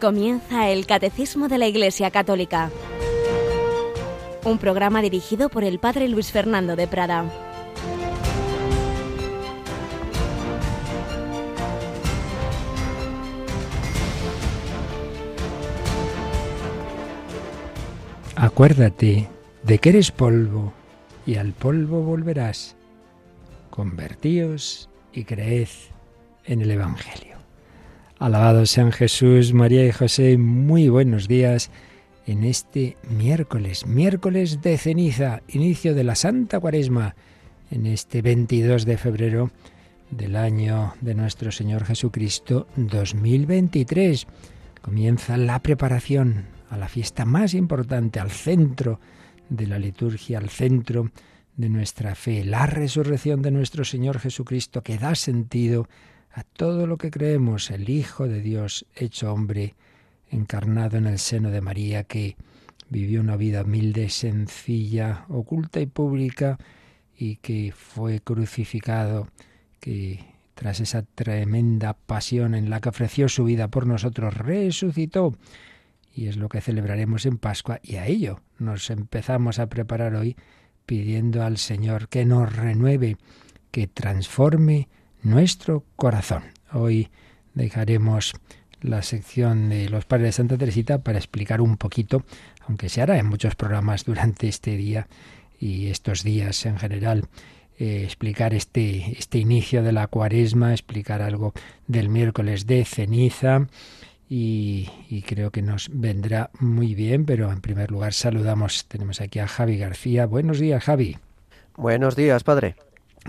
Comienza el Catecismo de la Iglesia Católica, un programa dirigido por el Padre Luis Fernando de Prada. Acuérdate de que eres polvo y al polvo volverás. Convertíos y creed en el Evangelio. Alabado sean Jesús, María y José, muy buenos días en este miércoles, miércoles de ceniza, inicio de la Santa Cuaresma, en este 22 de febrero del año de nuestro Señor Jesucristo 2023. Comienza la preparación a la fiesta más importante, al centro de la liturgia, al centro de nuestra fe, la resurrección de nuestro Señor Jesucristo que da sentido a todo lo que creemos, el Hijo de Dios hecho hombre, encarnado en el seno de María, que vivió una vida humilde, sencilla, oculta y pública, y que fue crucificado, que tras esa tremenda pasión en la que ofreció su vida por nosotros, resucitó. Y es lo que celebraremos en Pascua, y a ello nos empezamos a preparar hoy pidiendo al Señor que nos renueve, que transforme nuestro corazón. Hoy dejaremos la sección de los padres de Santa Teresita para explicar un poquito, aunque se hará en muchos programas durante este día y estos días en general, eh, explicar este, este inicio de la cuaresma, explicar algo del miércoles de ceniza y, y, creo que nos vendrá muy bien, pero en primer lugar saludamos, tenemos aquí a Javi García. Buenos días, Javi. Buenos días, padre.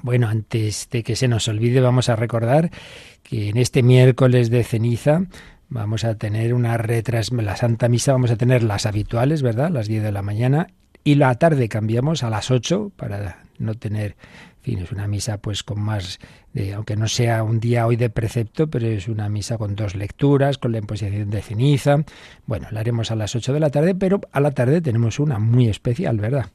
Bueno, antes de que se nos olvide, vamos a recordar que en este miércoles de ceniza vamos a tener una retras la Santa Misa, vamos a tener las habituales, ¿verdad? Las 10 de la mañana y la tarde cambiamos a las 8 para no tener, en fin, es una misa pues con más, de, aunque no sea un día hoy de precepto, pero es una misa con dos lecturas, con la imposición de ceniza. Bueno, la haremos a las 8 de la tarde, pero a la tarde tenemos una muy especial, ¿verdad?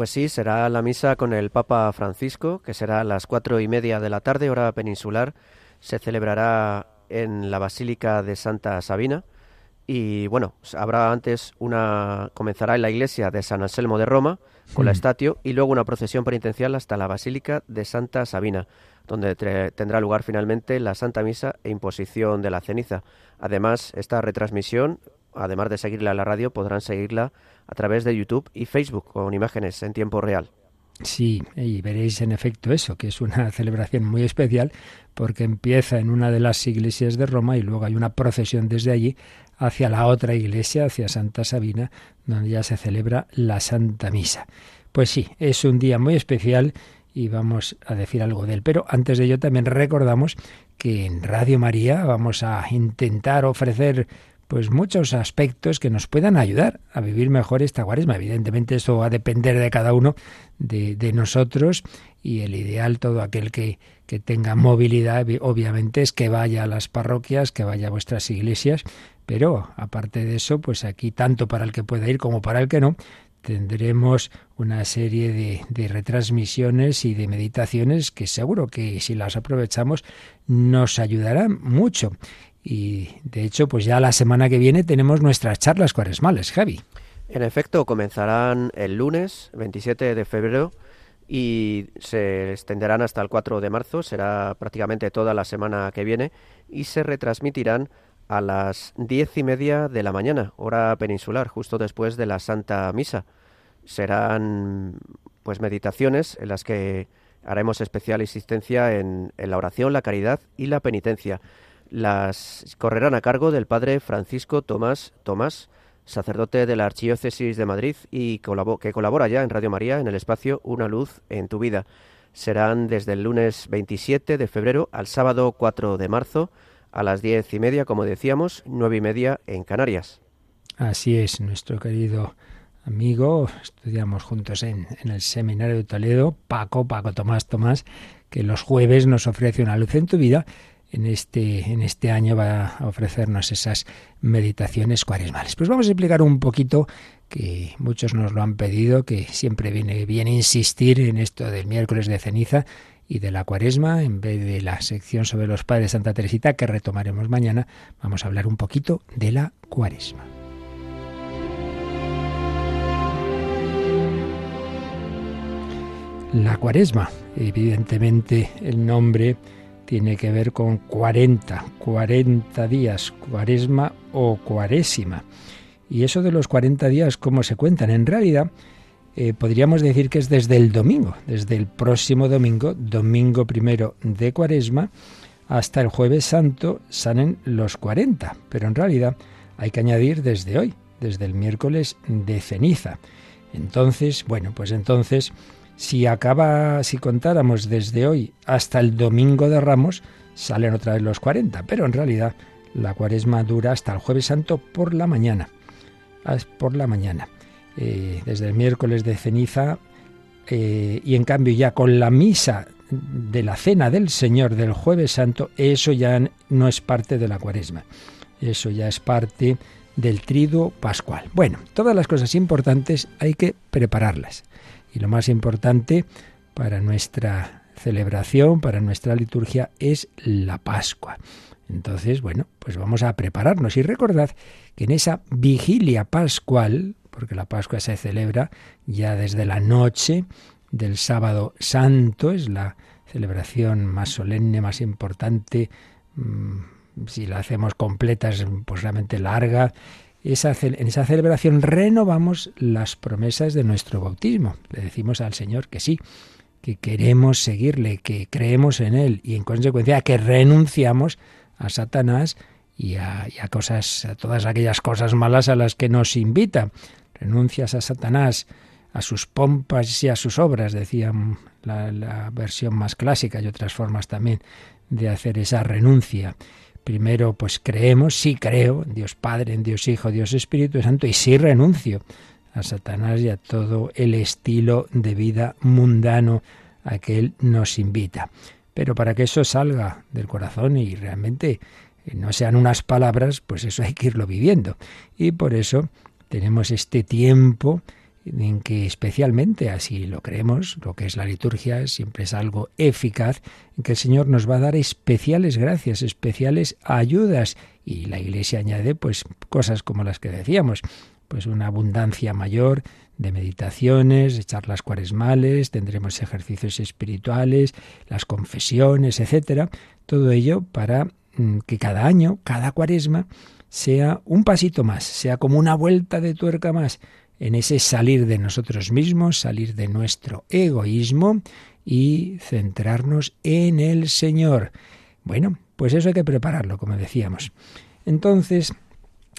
Pues sí, será la misa con el Papa Francisco, que será a las cuatro y media de la tarde, hora peninsular. Se celebrará en la Basílica de Santa Sabina. Y bueno, habrá antes una. comenzará en la iglesia de San Anselmo de Roma, con la mm. estatio, y luego una procesión penitencial hasta la Basílica de Santa Sabina, donde tendrá lugar finalmente la Santa Misa e imposición de la ceniza. Además, esta retransmisión, además de seguirla en la radio, podrán seguirla a través de YouTube y Facebook con imágenes en tiempo real. Sí, y veréis en efecto eso, que es una celebración muy especial porque empieza en una de las iglesias de Roma y luego hay una procesión desde allí hacia la otra iglesia, hacia Santa Sabina, donde ya se celebra la Santa Misa. Pues sí, es un día muy especial y vamos a decir algo de él. Pero antes de ello también recordamos que en Radio María vamos a intentar ofrecer pues muchos aspectos que nos puedan ayudar a vivir mejor esta cuaresma. Evidentemente eso va a depender de cada uno, de, de nosotros, y el ideal, todo aquel que, que tenga movilidad, obviamente, es que vaya a las parroquias, que vaya a vuestras iglesias, pero aparte de eso, pues aquí, tanto para el que pueda ir como para el que no, tendremos una serie de, de, retransmisiones y de meditaciones que seguro que si las aprovechamos nos ayudarán mucho. Y de hecho, pues ya la semana que viene tenemos nuestras charlas cuaresmales, Javi. En efecto, comenzarán el lunes 27 de febrero y se extenderán hasta el 4 de marzo, será prácticamente toda la semana que viene y se retransmitirán a las diez y media de la mañana, hora peninsular, justo después de la Santa Misa. Serán pues meditaciones en las que haremos especial insistencia en, en la oración, la caridad y la penitencia las correrán a cargo del padre Francisco Tomás Tomás, sacerdote de la Archidiócesis de Madrid y que colabora ya en Radio María en el espacio Una luz en tu vida. Serán desde el lunes 27 de febrero al sábado 4 de marzo a las diez y media, como decíamos, nueve y media en Canarias. Así es, nuestro querido amigo, estudiamos juntos en, en el Seminario de Toledo, Paco, Paco Tomás Tomás, que los jueves nos ofrece una luz en tu vida en este, en este año va a ofrecernos esas meditaciones cuaresmales. Pues vamos a explicar un poquito que muchos nos lo han pedido, que siempre viene bien insistir en esto del miércoles de ceniza y de la cuaresma, en vez de la sección sobre los padres de Santa Teresita que retomaremos mañana, vamos a hablar un poquito de la cuaresma. La cuaresma, evidentemente el nombre tiene que ver con 40, 40 días, cuaresma o cuarésima. Y eso de los 40 días, ¿cómo se cuentan? En realidad, eh, podríamos decir que es desde el domingo, desde el próximo domingo, domingo primero de cuaresma, hasta el jueves santo salen los 40. Pero en realidad hay que añadir desde hoy, desde el miércoles de ceniza. Entonces, bueno, pues entonces si acaba, si contáramos desde hoy hasta el domingo de Ramos, salen otra vez los 40, pero en realidad la cuaresma dura hasta el jueves santo por la mañana. Por la mañana. Eh, desde el miércoles de ceniza eh, y en cambio ya con la misa de la cena del Señor del jueves santo, eso ya no es parte de la cuaresma. Eso ya es parte del triduo pascual. Bueno, todas las cosas importantes hay que prepararlas. Y lo más importante para nuestra celebración, para nuestra liturgia, es la Pascua. Entonces, bueno, pues vamos a prepararnos y recordad que en esa vigilia pascual, porque la Pascua se celebra ya desde la noche del sábado santo, es la celebración más solemne, más importante, mm, si la hacemos completa es pues realmente larga, en esa celebración renovamos las promesas de nuestro bautismo. Le decimos al Señor que sí, que queremos seguirle, que creemos en Él y en consecuencia que renunciamos a Satanás y a, cosas, a todas aquellas cosas malas a las que nos invita. Renuncias a Satanás, a sus pompas y a sus obras, decía la, la versión más clásica y otras formas también de hacer esa renuncia. Primero, pues creemos, sí creo en Dios Padre, en Dios Hijo, Dios Espíritu Santo, y sí renuncio a Satanás y a todo el estilo de vida mundano a que Él nos invita. Pero para que eso salga del corazón y realmente no sean unas palabras, pues eso hay que irlo viviendo. Y por eso tenemos este tiempo en que especialmente, así lo creemos, lo que es la liturgia siempre es algo eficaz, en que el Señor nos va a dar especiales gracias, especiales ayudas. Y la Iglesia añade pues cosas como las que decíamos, pues una abundancia mayor de meditaciones, de charlas cuaresmales, tendremos ejercicios espirituales, las confesiones, etcétera, todo ello para mm, que cada año, cada cuaresma, sea un pasito más, sea como una vuelta de tuerca más en ese salir de nosotros mismos, salir de nuestro egoísmo y centrarnos en el Señor. Bueno, pues eso hay que prepararlo, como decíamos. Entonces,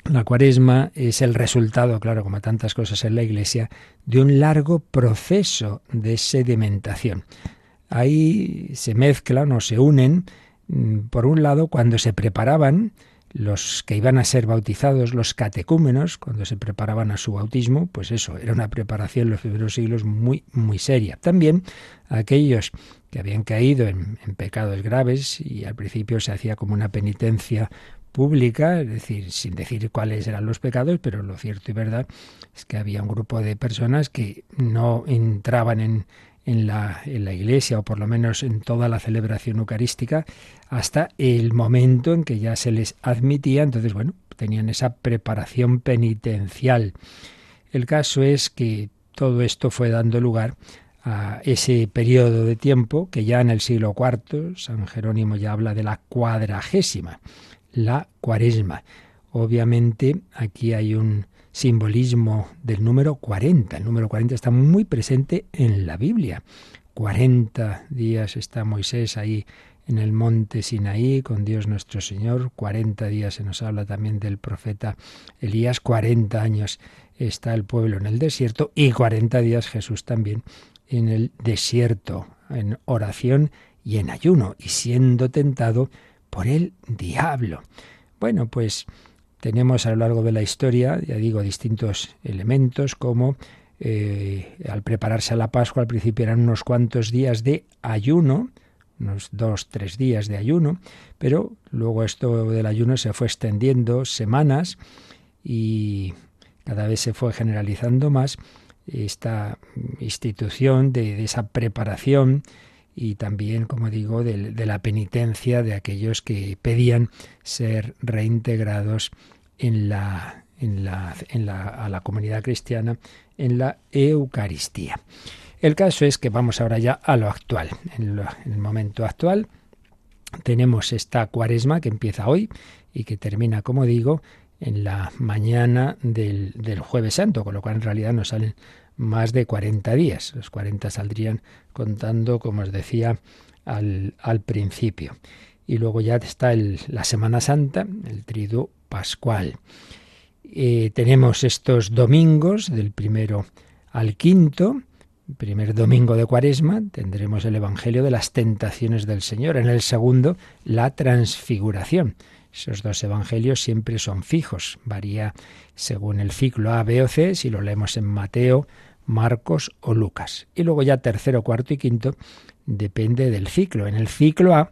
la cuaresma es el resultado, claro, como tantas cosas en la Iglesia, de un largo proceso de sedimentación. Ahí se mezclan o se unen, mm, por un lado, cuando se preparaban los que iban a ser bautizados, los catecúmenos, cuando se preparaban a su bautismo, pues eso, era una preparación en los primeros siglos muy, muy seria. También aquellos que habían caído en, pecados graves y al principio se hacía como una penitencia pública, es decir, sin decir cuáles eran los pecados, pero lo cierto y verdad es que había un grupo de personas que no entraban en, en la, en la iglesia, o por lo menos en toda la celebración eucarística, hasta el momento en que ya se les admitía. Entonces, bueno, tenían esa preparación penitencial. El caso es que todo esto fue dando lugar a ese periodo de tiempo que ya en el siglo IV San Jerónimo ya habla de la cuadragésima, la cuaresma. Obviamente aquí hay un simbolismo del número 40. El número 40 está muy presente en la Biblia. 40 días está Moisés ahí en el monte Sinaí con Dios nuestro Señor. 40 días se nos habla también del profeta Elías. 40 años está el pueblo en el desierto y 40 días Jesús también en el desierto, en oración y en ayuno y siendo tentado por el diablo. Bueno, pues tenemos a lo largo de la historia, ya digo, distintos elementos como eh, al prepararse a la Pascua al principio eran unos cuantos días de ayuno, unos dos, tres días de ayuno, pero luego esto del ayuno se fue extendiendo semanas y cada vez se fue generalizando más esta institución de, esa preparación y también, como digo, de, de, la penitencia de aquellos que pedían ser reintegrados en la, en la, en la, a la comunidad cristiana en la Eucaristía. El caso es que vamos ahora ya a lo actual. En, el momento actual tenemos esta cuaresma que empieza hoy y que termina, como digo, en la mañana del, del, jueves santo, con lo cual en realidad nos salen más de 40 días. Los 40 saldrían contando, como os decía, al, al principio. Y luego ya está la Semana Santa, el triduo pascual. Eh, tenemos estos domingos del primero al quinto, primer domingo de Cuaresma tendremos el Evangelio de las tentaciones del Señor. En el segundo, la transfiguración. Esos dos evangelios siempre son fijos, varía según el ciclo A, B o C, si lo leemos en Mateo, Marcos o Lucas. Y luego ya tercero, cuarto y quinto depende del ciclo. En el ciclo A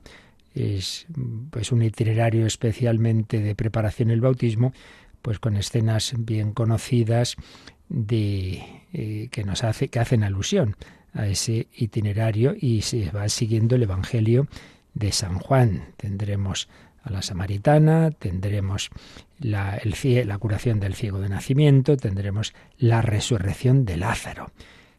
es pues un itinerario especialmente de preparación el bautismo, pues con escenas bien conocidas de eh, que nos hace que hacen alusión a ese itinerario y se va siguiendo el Evangelio de San Juan. Tendremos a la samaritana, tendremos la, la curación del ciego de nacimiento, tendremos la resurrección de Lázaro.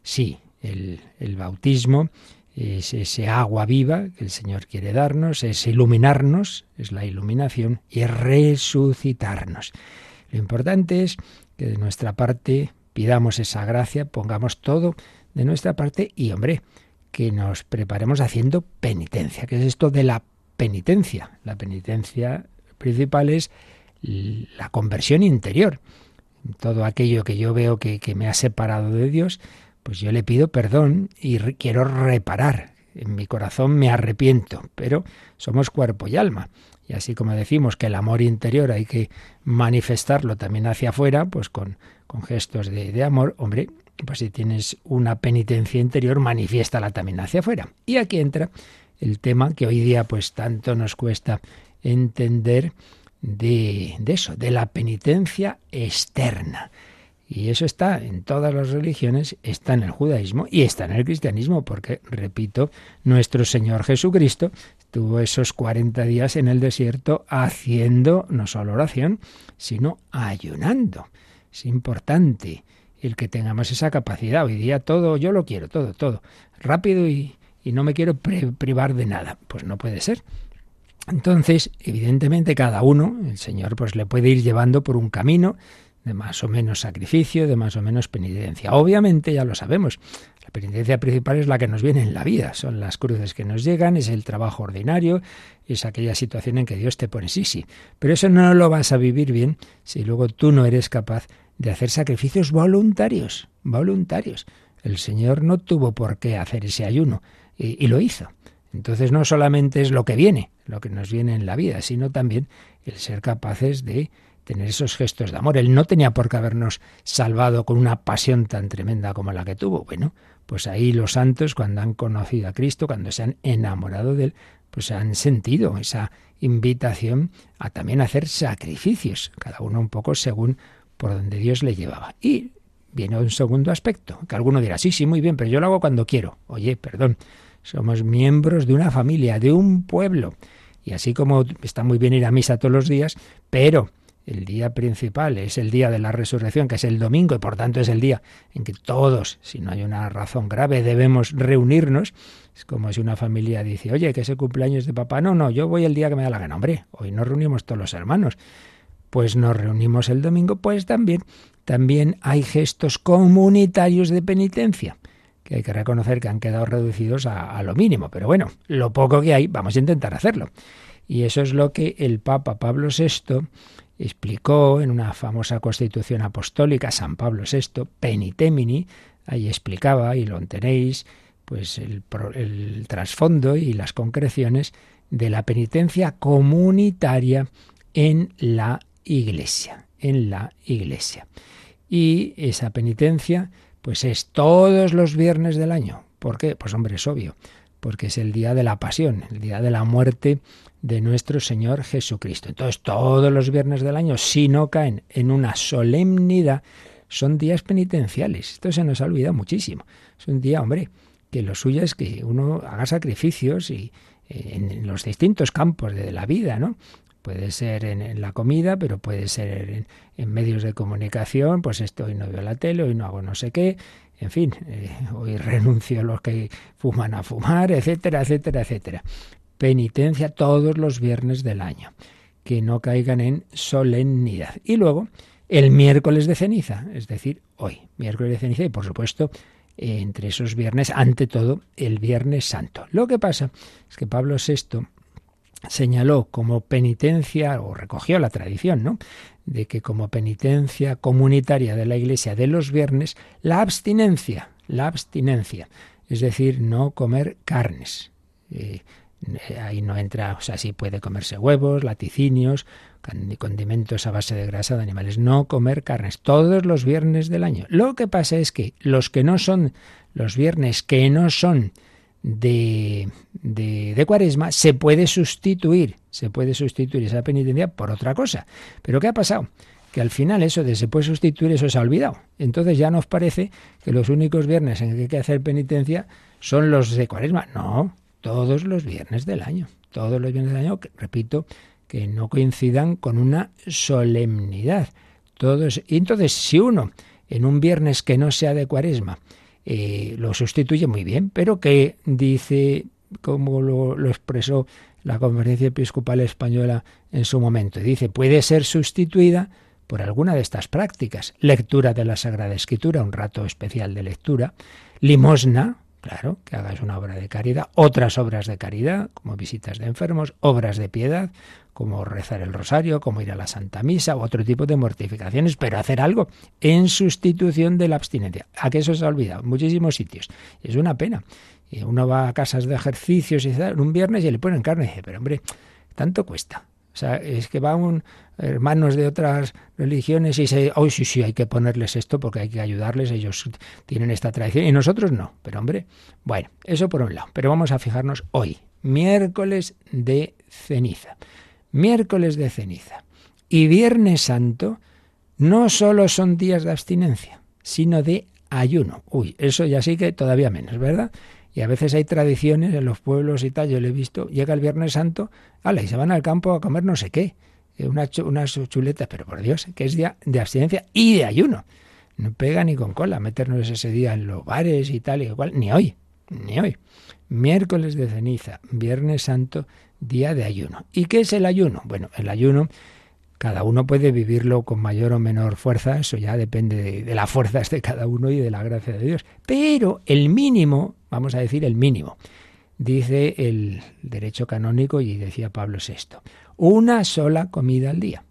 Sí, el, el bautismo es ese agua viva que el Señor quiere darnos, es iluminarnos, es la iluminación, y resucitarnos. Lo importante es que de nuestra parte pidamos esa gracia, pongamos todo de nuestra parte y, hombre, que nos preparemos haciendo penitencia. ¿Qué es esto de la penitencia? La penitencia principal es la conversión interior. Todo aquello que yo veo que, me ha separado de Dios, pues yo le pido perdón y quiero reparar. En mi corazón me arrepiento, pero somos cuerpo y alma. Y así como decimos que el amor interior hay que manifestarlo también hacia afuera, pues con, con gestos de, amor, hombre, pues si tienes una penitencia interior, manifiéstala también hacia afuera. Y aquí entra el tema que hoy día pues tanto nos cuesta entender de, de eso, de la penitencia externa. Y eso está en todas las religiones, está en el judaísmo y está en el cristianismo, porque, repito, nuestro Señor Jesucristo tuvo esos 40 días en el desierto haciendo no solo oración, sino ayunando. Es importante el que tengamos esa capacidad. Hoy día todo, yo lo quiero, todo, todo, rápido y, y no me quiero privar de nada. Pues no puede ser. Entonces, evidentemente, cada uno, el Señor, pues le puede ir llevando por un camino de más o menos sacrificio, de más o menos penitencia. Obviamente, ya lo sabemos, la penitencia principal es la que nos viene en la vida, son las cruces que nos llegan, es el trabajo ordinario, es aquella situación en que Dios te pone sí, sí. Pero eso no lo vas a vivir bien si luego tú no eres capaz de hacer sacrificios voluntarios, voluntarios. El Señor no tuvo por qué hacer ese ayuno y, y lo hizo. Entonces no solamente es lo que viene, lo que nos viene en la vida, sino también el ser capaces de tener esos gestos de amor. Él no tenía por qué habernos salvado con una pasión tan tremenda como la que tuvo. Bueno, pues ahí los santos, cuando han conocido a Cristo, cuando se han enamorado de Él, pues han sentido esa invitación a también hacer sacrificios, cada uno un poco según por donde Dios le llevaba. Y viene un segundo aspecto, que alguno dirá, sí, sí, muy bien, pero yo lo hago cuando quiero. Oye, perdón, somos miembros de una familia, de un pueblo. Y así como está muy bien ir a misa todos los días, pero el día principal es el día de la resurrección, que es el domingo, y por tanto es el día en que todos, si no hay una razón grave, debemos reunirnos. Es como si una familia dice, oye, que es el cumpleaños de papá. No, no, yo voy el día que me da la gana. Hombre, hoy nos reunimos todos los hermanos. Pues nos reunimos el domingo, pues también, también hay gestos comunitarios de penitencia que hay que reconocer que han quedado reducidos a, a lo mínimo. Pero bueno, lo poco que hay, vamos a intentar hacerlo. Y eso es lo que el Papa Pablo VI explicó en una famosa constitución apostólica, San Pablo VI, Penitemini, ahí explicaba, y lo tenéis, pues el, el trasfondo y las concreciones de la penitencia comunitaria en la Iglesia, en la Iglesia. Y esa penitencia, pues es todos los viernes del año. ¿Por qué? Pues hombre, es obvio, porque es el día de la pasión, el día de la muerte de nuestro Señor Jesucristo. Entonces, todos los viernes del año, si no caen en una solemnidad, son días penitenciales. Esto se nos ha olvidado muchísimo. Es un día, hombre, que lo suyo es que uno haga sacrificios y eh, en los distintos campos de la vida, ¿no? Puede ser en, la comida, pero puede ser en, medios de comunicación, pues esto hoy no veo la tele, hoy no hago no sé qué, en fin, eh, hoy renuncio a los que fuman a fumar, etcétera, etcétera, etcétera. Penitencia todos los viernes del año, que no caigan en solemnidad. Y luego, el miércoles de ceniza, es decir, hoy, miércoles de ceniza, y por supuesto, entre esos viernes, ante todo, el Viernes Santo. Lo que pasa es que Pablo VI señaló como penitencia, o recogió la tradición, ¿no? de que como penitencia comunitaria de la Iglesia de los viernes, la abstinencia, la abstinencia, es decir, no comer carnes. Eh, ahí no entra, o sea, sí puede comerse huevos, laticinios, condimentos a base de grasa de animales, no comer carnes todos los viernes del año. Lo que pasa es que los que no son, los viernes que no son de, de, cuaresma, se puede sustituir, se puede sustituir esa penitencia por otra cosa. Pero ¿qué ha pasado? Que al final eso de se puede sustituir, eso se ha olvidado. Entonces ya nos parece que los únicos viernes en que hay que hacer penitencia son los de cuaresma. No, todos los viernes del año. Todos los viernes del año, repito, que no coincidan con una solemnidad. Todos, y entonces, si uno en un viernes que no sea de cuaresma eh, lo sustituye muy bien, pero que dice, como lo, lo expresó la Conferencia Episcopal Española en su momento, dice, puede ser sustituida por alguna de estas prácticas. Lectura de la Sagrada Escritura, un rato especial de lectura, limosna, claro, que hagas una obra de caridad, otras obras de caridad, como visitas de enfermos, obras de piedad, como rezar el rosario, como ir a la Santa Misa, u otro tipo de mortificaciones, pero hacer algo en sustitución de la abstinencia. ¿A qué eso se ha olvidado? En muchísimos sitios. Es una pena. Uno va a casas de ejercicios y un viernes y le ponen carne y dice, pero hombre, tanto cuesta. O sea, es que van hermanos de otras religiones y se, oh sí, sí, hay que ponerles esto porque hay que ayudarles, ellos tienen esta tradición y nosotros no. Pero hombre, bueno, eso por un lado. Pero vamos a fijarnos hoy, miércoles de ceniza miércoles de ceniza y Viernes Santo no solo son días de abstinencia, sino de ayuno. Uy, eso ya sí que todavía menos, ¿verdad? Y a veces hay tradiciones en los pueblos y tal, yo lo he visto, llega el Viernes Santo, ala, y se van al campo a comer no sé qué, eh, unas, chuletas, pero por Dios, que es día de abstinencia y de ayuno. No pega ni con cola meternos ese día en los bares y tal y igual, ni hoy, ni hoy. Miércoles de ceniza, Viernes Santo, día de ayuno. ¿Y qué es el ayuno? Bueno, el ayuno cada uno puede vivirlo con mayor o menor fuerza, eso ya depende de, las fuerzas de cada uno y de la gracia de Dios. Pero el mínimo, vamos a decir el mínimo, dice el derecho canónico y decía Pablo VI, una sola comida al día.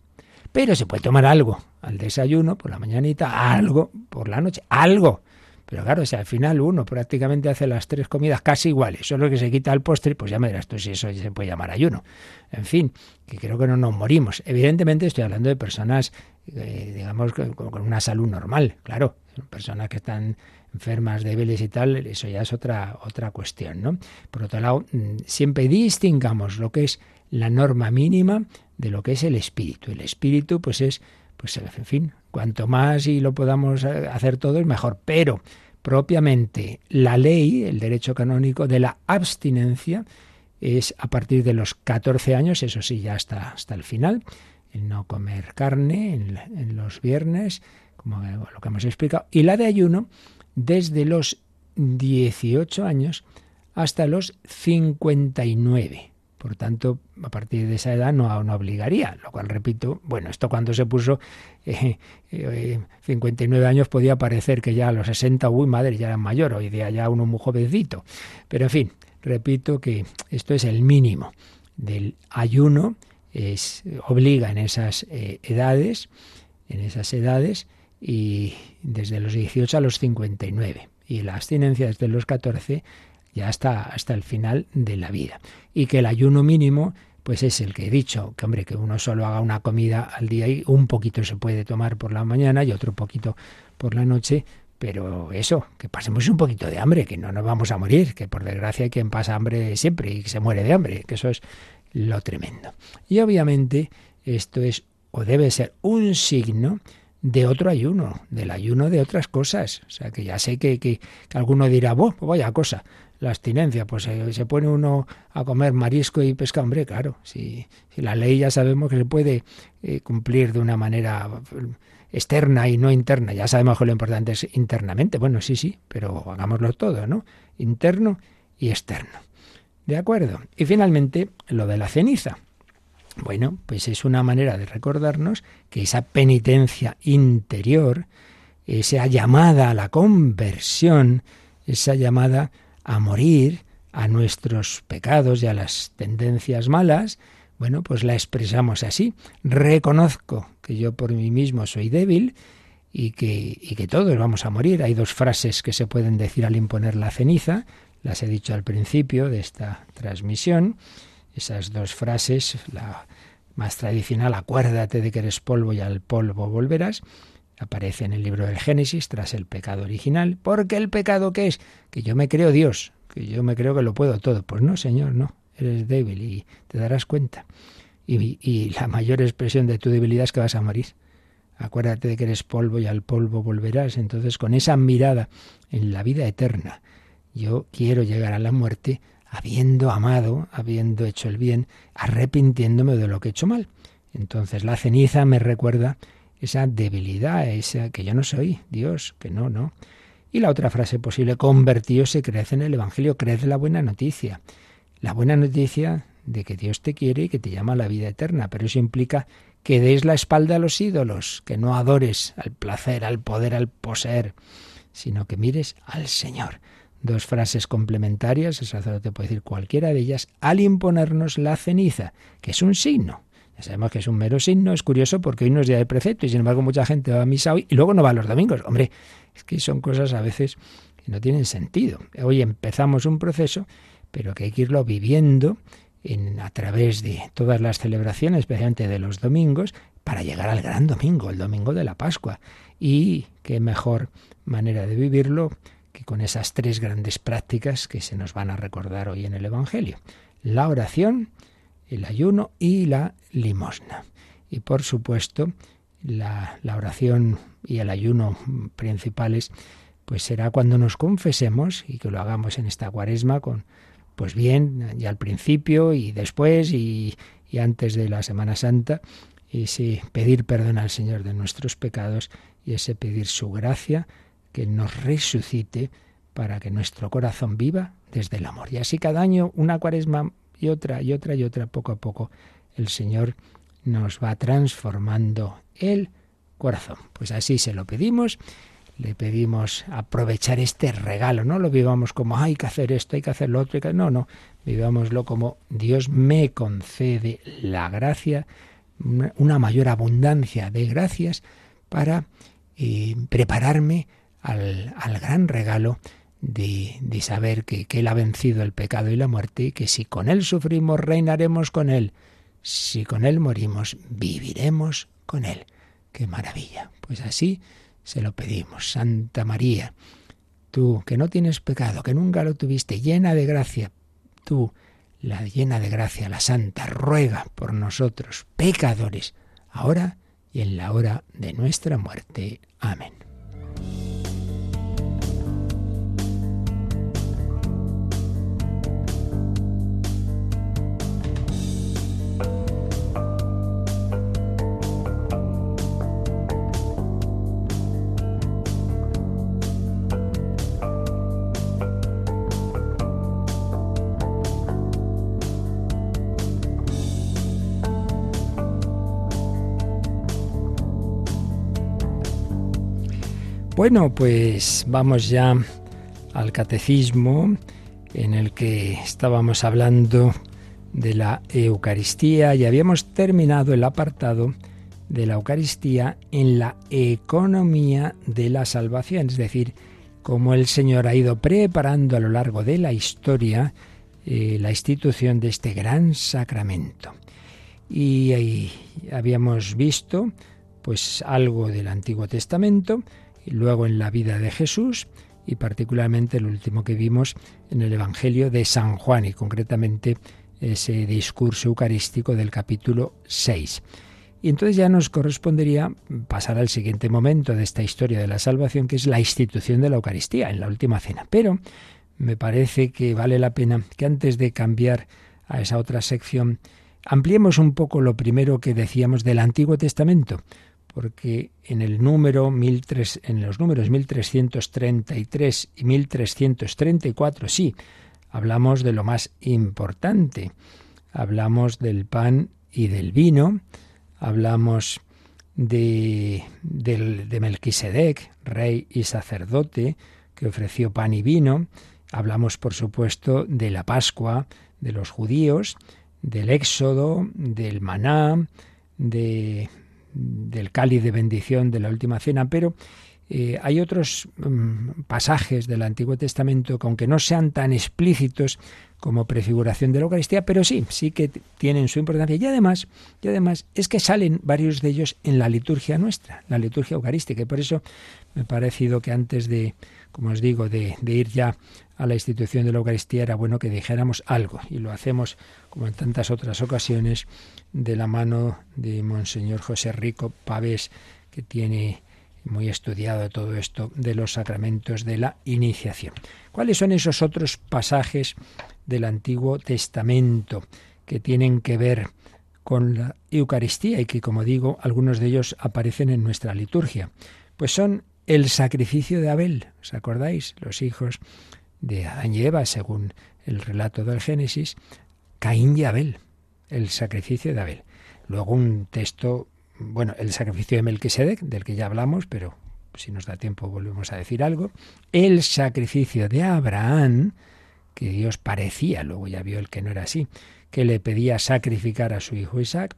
Pero se puede tomar algo al desayuno, por la mañanita, algo por la noche, algo. Pero claro, si al final uno prácticamente hace las tres comidas casi iguales, solo que se quita el postre, pues ya me dirás tú si eso se puede llamar ayuno. En fin, que creo que no nos morimos. Evidentemente estoy hablando de personas, eh, digamos, con, con, una salud normal, claro, personas que están enfermas, débiles y tal, eso ya es otra, otra cuestión, ¿no? Por otro lado, mm, siempre distingamos lo que es la norma mínima de lo que es el espíritu. El espíritu, pues es pues en fin, cuanto más y lo podamos eh, hacer todos, mejor. Pero propiamente la ley, el derecho canónico de la abstinencia, es a partir de los 14 años, eso sí, ya hasta, hasta el final, el no comer carne en, en los viernes, como lo que hemos explicado, y la de ayuno desde los 18 años hasta los 59. Por tanto, a partir de esa edad no, no obligaría, lo cual repito, bueno, esto cuando se puso eh, 59 eh, años podía parecer que ya a los 60, uy, madre, ya era mayor, hoy día ya uno muy jovencito. Pero en fin, repito que esto es el mínimo del ayuno, es, obliga en esas eh, edades, en esas edades, y desde los 18 a los 59. Y la abstinencia desde los 14 ya hasta, hasta el final de la vida. Y que el ayuno mínimo, pues es el que he dicho, que hombre, que uno solo haga una comida al día y un poquito se puede tomar por la mañana y otro poquito por la noche, pero eso, que pasemos un poquito de hambre, que no nos vamos a morir, que por desgracia hay quien pasa hambre siempre y se muere de hambre, que eso es lo tremendo. Y obviamente esto es o debe ser un signo de otro ayuno, del ayuno de otras cosas. O sea, que ya sé que, que, alguno dirá, pues vaya cosa, la abstinencia, pues eh, se pone uno a comer marisco y pesca, hombre, claro, si, si la ley ya sabemos que se puede eh, cumplir de una manera externa y no interna, ya sabemos que lo importante es internamente, bueno, sí, sí, pero hagámoslo todo, ¿no? Interno y externo. ¿De acuerdo? Y finalmente, lo de la ceniza. Bueno, pues es una manera de recordarnos que esa penitencia interior, esa llamada a la conversión, esa llamada a morir a nuestros pecados y a las tendencias malas, bueno, pues la expresamos así. Reconozco que yo por mí mismo soy débil y que, y que todos vamos a morir. Hay dos frases que se pueden decir al imponer la ceniza, las he dicho al principio de esta transmisión. Esas dos frases, la más tradicional, acuérdate de que eres polvo y al polvo volverás, aparece en el libro del Génesis tras el pecado original. Porque el pecado qué es? Que yo me creo Dios, que yo me creo que lo puedo todo. Pues no, Señor, no. Eres débil y te darás cuenta. Y, y la mayor expresión de tu debilidad es que vas a morir. Acuérdate de que eres polvo y al polvo volverás. Entonces, con esa mirada en la vida eterna, yo quiero llegar a la muerte habiendo amado, habiendo hecho el bien, arrepintiéndome de lo que he hecho mal. Entonces la ceniza me recuerda esa debilidad, esa que yo no soy Dios, que no, no. Y la otra frase posible, convertíos se crece en el Evangelio, crece la buena noticia. La buena noticia de que Dios te quiere y que te llama a la vida eterna, pero eso implica que des la espalda a los ídolos, que no adores al placer, al poder, al poseer, sino que mires al Señor dos frases complementarias, el sacerdote puede decir cualquiera de ellas, al imponernos la ceniza, que es un signo. Sabemos que es un mero signo, es curioso porque hoy no es día de precepto y sin embargo mucha gente va a misa hoy y luego no va los domingos. Hombre, es que son cosas a veces que no tienen sentido. Hoy empezamos un proceso, pero que hay que irlo viviendo en, a través de todas las celebraciones, especialmente de los domingos, para llegar al gran domingo, el domingo de la Pascua. Y qué mejor manera de vivirlo que con esas tres grandes prácticas que se nos van a recordar hoy en el Evangelio. La oración, el ayuno y la limosna. Y por supuesto, la, oración y el ayuno principales, pues será cuando nos confesemos y que lo hagamos en esta cuaresma con, pues bien, ya al principio y después y, y antes de la Semana Santa, ese pedir perdón al Señor de nuestros pecados y ese pedir su gracia que nos resucite para que nuestro corazón viva desde el amor. Y así cada año una cuaresma y otra y otra y otra, poco a poco, el Señor nos va transformando el corazón. Pues así se lo pedimos, le pedimos aprovechar este regalo, no lo vivamos como hay que hacer esto, hay que hacer lo otro, no, no, vivámoslo como Dios me concede la gracia, una mayor abundancia de gracias para eh, prepararme al, gran regalo de, de, saber que, que Él ha vencido el pecado y la muerte y que si con Él sufrimos, reinaremos con Él. Si con Él morimos, viviremos con Él. ¡Qué maravilla! Pues así se lo pedimos. Santa María, tú que no tienes pecado, que nunca lo tuviste, llena de gracia, tú, la llena de gracia, la Santa, ruega por nosotros, pecadores, ahora y en la hora de nuestra muerte. Amén. Bueno, pues vamos ya al catecismo en el que estábamos hablando de la Eucaristía y habíamos terminado el apartado de la Eucaristía en la economía de la salvación, es decir, cómo el Señor ha ido preparando a lo largo de la historia eh, la institución de este gran sacramento. Y ahí habíamos visto pues algo del Antiguo Testamento, luego en la vida de Jesús y particularmente el último que vimos en el Evangelio de San Juan y concretamente ese discurso eucarístico del capítulo 6. Y entonces ya nos correspondería pasar al siguiente momento de esta historia de la salvación, que es la institución de la Eucaristía en la última cena. Pero me parece que vale la pena que antes de cambiar a esa otra sección, ampliemos un poco lo primero que decíamos del Antiguo Testamento, porque en el número en los números 1333 y 1334 sí hablamos de lo más importante. Hablamos del pan y del vino, hablamos de, de Melquisedec, rey y sacerdote, que ofreció pan y vino, hablamos por supuesto de la Pascua de los judíos, del Éxodo, del maná, de, del cáliz de bendición de la última cena, pero eh, hay otros mm, pasajes del Antiguo Testamento que aunque no sean tan explícitos, como prefiguración de la Eucaristía, pero sí, sí que tienen su importancia. Y además, y además es que salen varios de ellos en la liturgia nuestra, la liturgia eucarística. Y por eso me ha parecido que antes de, como os digo, de, de ir ya a la institución de la Eucaristía era bueno que dijéramos algo. Y lo hacemos, como en tantas otras ocasiones, de la mano de Monseñor José Rico Pavés, que tiene muy estudiado todo esto de los sacramentos de la iniciación. ¿Cuáles son esos otros pasajes del Antiguo Testamento que tienen que ver con la Eucaristía y que, como digo, algunos de ellos aparecen en nuestra liturgia. Pues son el sacrificio de Abel, ¿os acordáis? Los hijos de Adán y Eva, según el relato del Génesis, Caín y Abel, el sacrificio de Abel. Luego un texto, bueno, el sacrificio de Melquisedec, del que ya hablamos, pero si nos da tiempo volvemos a decir algo. El sacrificio de Abraham, que Dios parecía, luego ya vio el que no era así, que le pedía sacrificar a su hijo Isaac,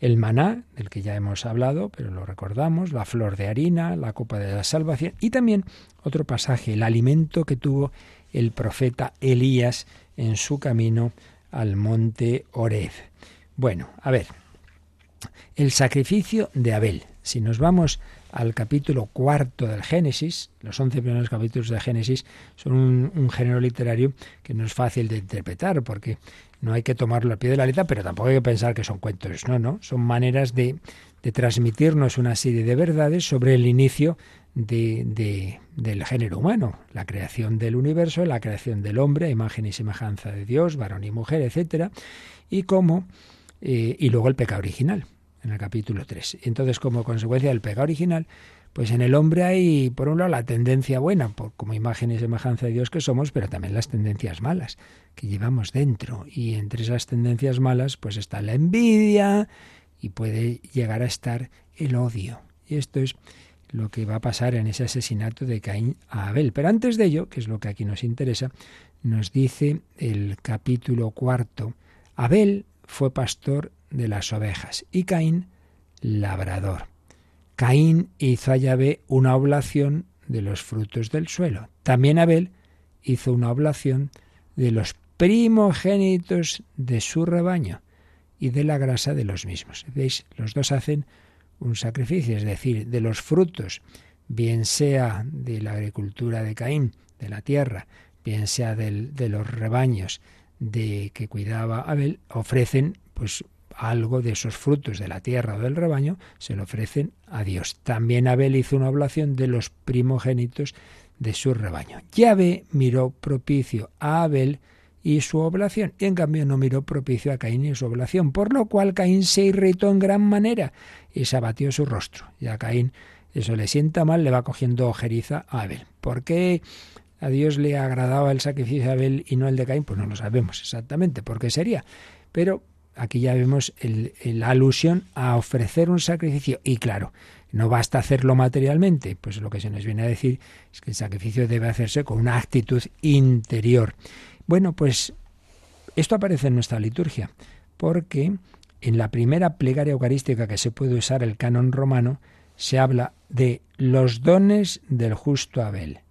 el maná, del que ya hemos hablado, pero lo recordamos, la flor de harina, la copa de la salvación, y también otro pasaje, el alimento que tuvo el profeta Elías en su camino al monte Oreb. Bueno, a ver, el sacrificio de Abel. Si nos vamos al capítulo cuarto del Génesis, los once primeros capítulos de Génesis son un, género literario que no es fácil de interpretar, porque no hay que tomarlo al pie de la letra, pero tampoco hay que pensar que son cuentos, no, no, son maneras de, transmitirnos una serie de verdades sobre el inicio de, de, del género humano, la creación del universo, la creación del hombre, imagen y semejanza de Dios, varón y mujer, etcétera, y cómo, eh, y luego el pecado original en el capítulo 3. Entonces, como consecuencia del pecado original, pues en el hombre hay, por un lado, la tendencia buena, por, como imagen y semejanza de Dios que somos, pero también las tendencias malas que llevamos dentro. Y entre esas tendencias malas, pues está la envidia y puede llegar a estar el odio. Y esto es lo que va a pasar en ese asesinato de Caín a Abel. Pero antes de ello, que es lo que aquí nos interesa, nos dice el capítulo cuarto, Abel fue pastor de las ovejas y Caín labrador. Caín hizo a Yahvé una oblación de los frutos del suelo. También Abel hizo una oblación de los primogénitos de su rebaño y de la grasa de los mismos. ¿Veis? Los dos hacen un sacrificio, es decir, de los frutos, bien sea de la agricultura de Caín, de la tierra, bien sea de los rebaños de que cuidaba Abel, ofrecen pues algo de esos frutos de la tierra o del rebaño, se lo ofrecen a Dios. También Abel hizo una oblación de los primogénitos de su rebaño. Yahvé miró propicio a Abel y su oblación, y en cambio no miró propicio a Caín y su oblación, por lo cual Caín se irritó en gran manera y se abatió su rostro. Y a Caín eso le sienta mal, le va cogiendo ojeriza a Abel. ¿Por qué a Dios le agradaba el sacrificio de Abel y no el de Caín? Pues no lo sabemos exactamente por qué sería. Pero aquí ya vemos la alusión a ofrecer un sacrificio. Y claro, no basta hacerlo materialmente, pues lo que se nos viene a decir es que el sacrificio debe hacerse con una actitud interior. Bueno, pues esto aparece en nuestra liturgia, porque en la primera plegaria eucarística que se puede usar el canon romano, se habla de los dones del justo Abel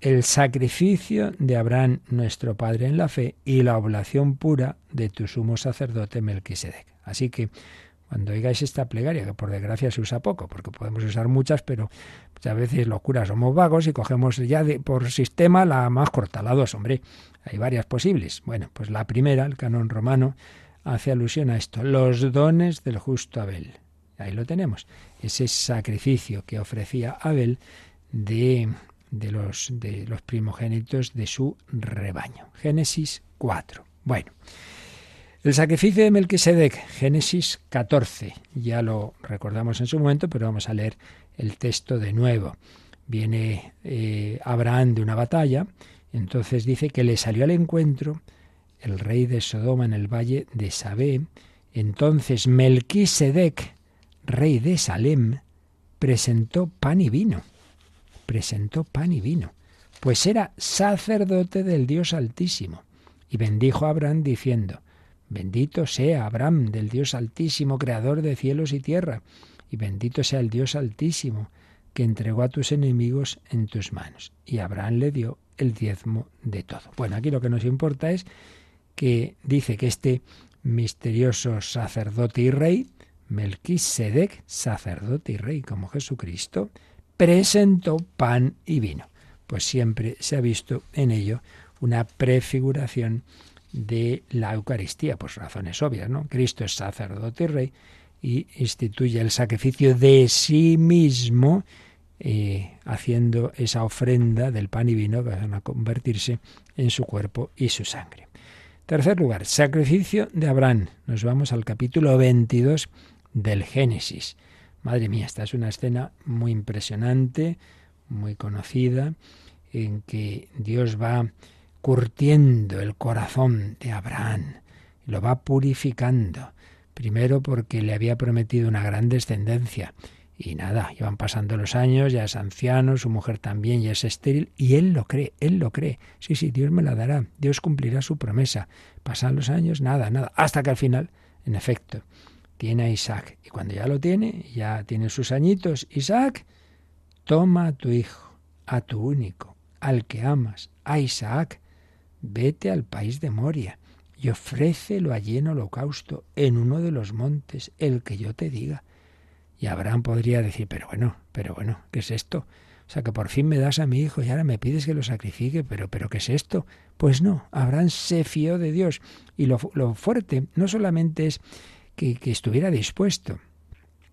el sacrificio de Abraham nuestro Padre en la fe y la oblación pura de tu sumo sacerdote Melquisedec. Así que cuando oigáis esta plegaria, que por desgracia se usa poco, porque podemos usar muchas, pero muchas veces los curas somos vagos y cogemos ya de, por sistema la más corta, la dos, hombre, hay varias posibles. Bueno, pues la primera, el canon romano, hace alusión a esto, los dones del justo Abel. Ahí lo tenemos. Ese sacrificio que ofrecía Abel de, de, los, de los primogénitos de su rebaño. Génesis 4. Bueno. El sacrificio de Melquisedec, Génesis 14. Ya lo recordamos en su momento, pero vamos a leer el texto de nuevo. Viene eh, Abraham de una batalla, entonces dice que le salió al encuentro el rey de Sodoma en el valle de Sabé. Entonces Melquisedec, rey de Salem, presentó pan y vino. Presentó pan y vino, pues era sacerdote del Dios Altísimo. Y bendijo a Abraham diciendo, Bendito sea Abraham del Dios Altísimo, creador de cielos y tierra, y bendito sea el Dios Altísimo, que entregó a tus enemigos en tus manos. Y Abraham le dio el diezmo de todo. Bueno, aquí lo que nos importa es que dice que este misterioso sacerdote y rey, Melquisedec, sacerdote y rey como Jesucristo, presentó pan y vino. Pues siempre se ha visto en ello una prefiguración de la Eucaristía, pues razones obvias, ¿no? Cristo es sacerdote y rey y instituye el sacrificio de sí mismo, eh, haciendo esa ofrenda del pan y vino que van a convertirse en su cuerpo y su sangre. Tercer lugar, sacrificio de Abraham. Nos vamos al capítulo 22 del Génesis. Madre mía, esta es una escena muy impresionante, muy conocida, en que Dios va curtiendo el corazón de Abraham, lo va purificando, primero porque le había prometido una gran descendencia, y nada, iban pasando los años, ya es anciano, su mujer también ya es estéril, y él lo cree, él lo cree. Sí, sí, Dios me la dará, Dios cumplirá su promesa. Pasan los años, nada, nada, hasta que al final, en efecto, tiene a Isaac. Y cuando ya lo tiene, ya tiene sus añitos, Isaac, toma a tu hijo, a tu único, al que amas, a Isaac, vete al país de Moria y ofrécelo allí en holocausto, en uno de los montes, el que yo te diga. Y Abraham podría decir, pero bueno, pero bueno, ¿qué es esto? O sea, que por fin me das a mi hijo y ahora me pides que lo sacrifique, pero, pero ¿qué es esto? Pues no, Abraham se fió de Dios. Y lo, lo fuerte no solamente es que, estuviera dispuesto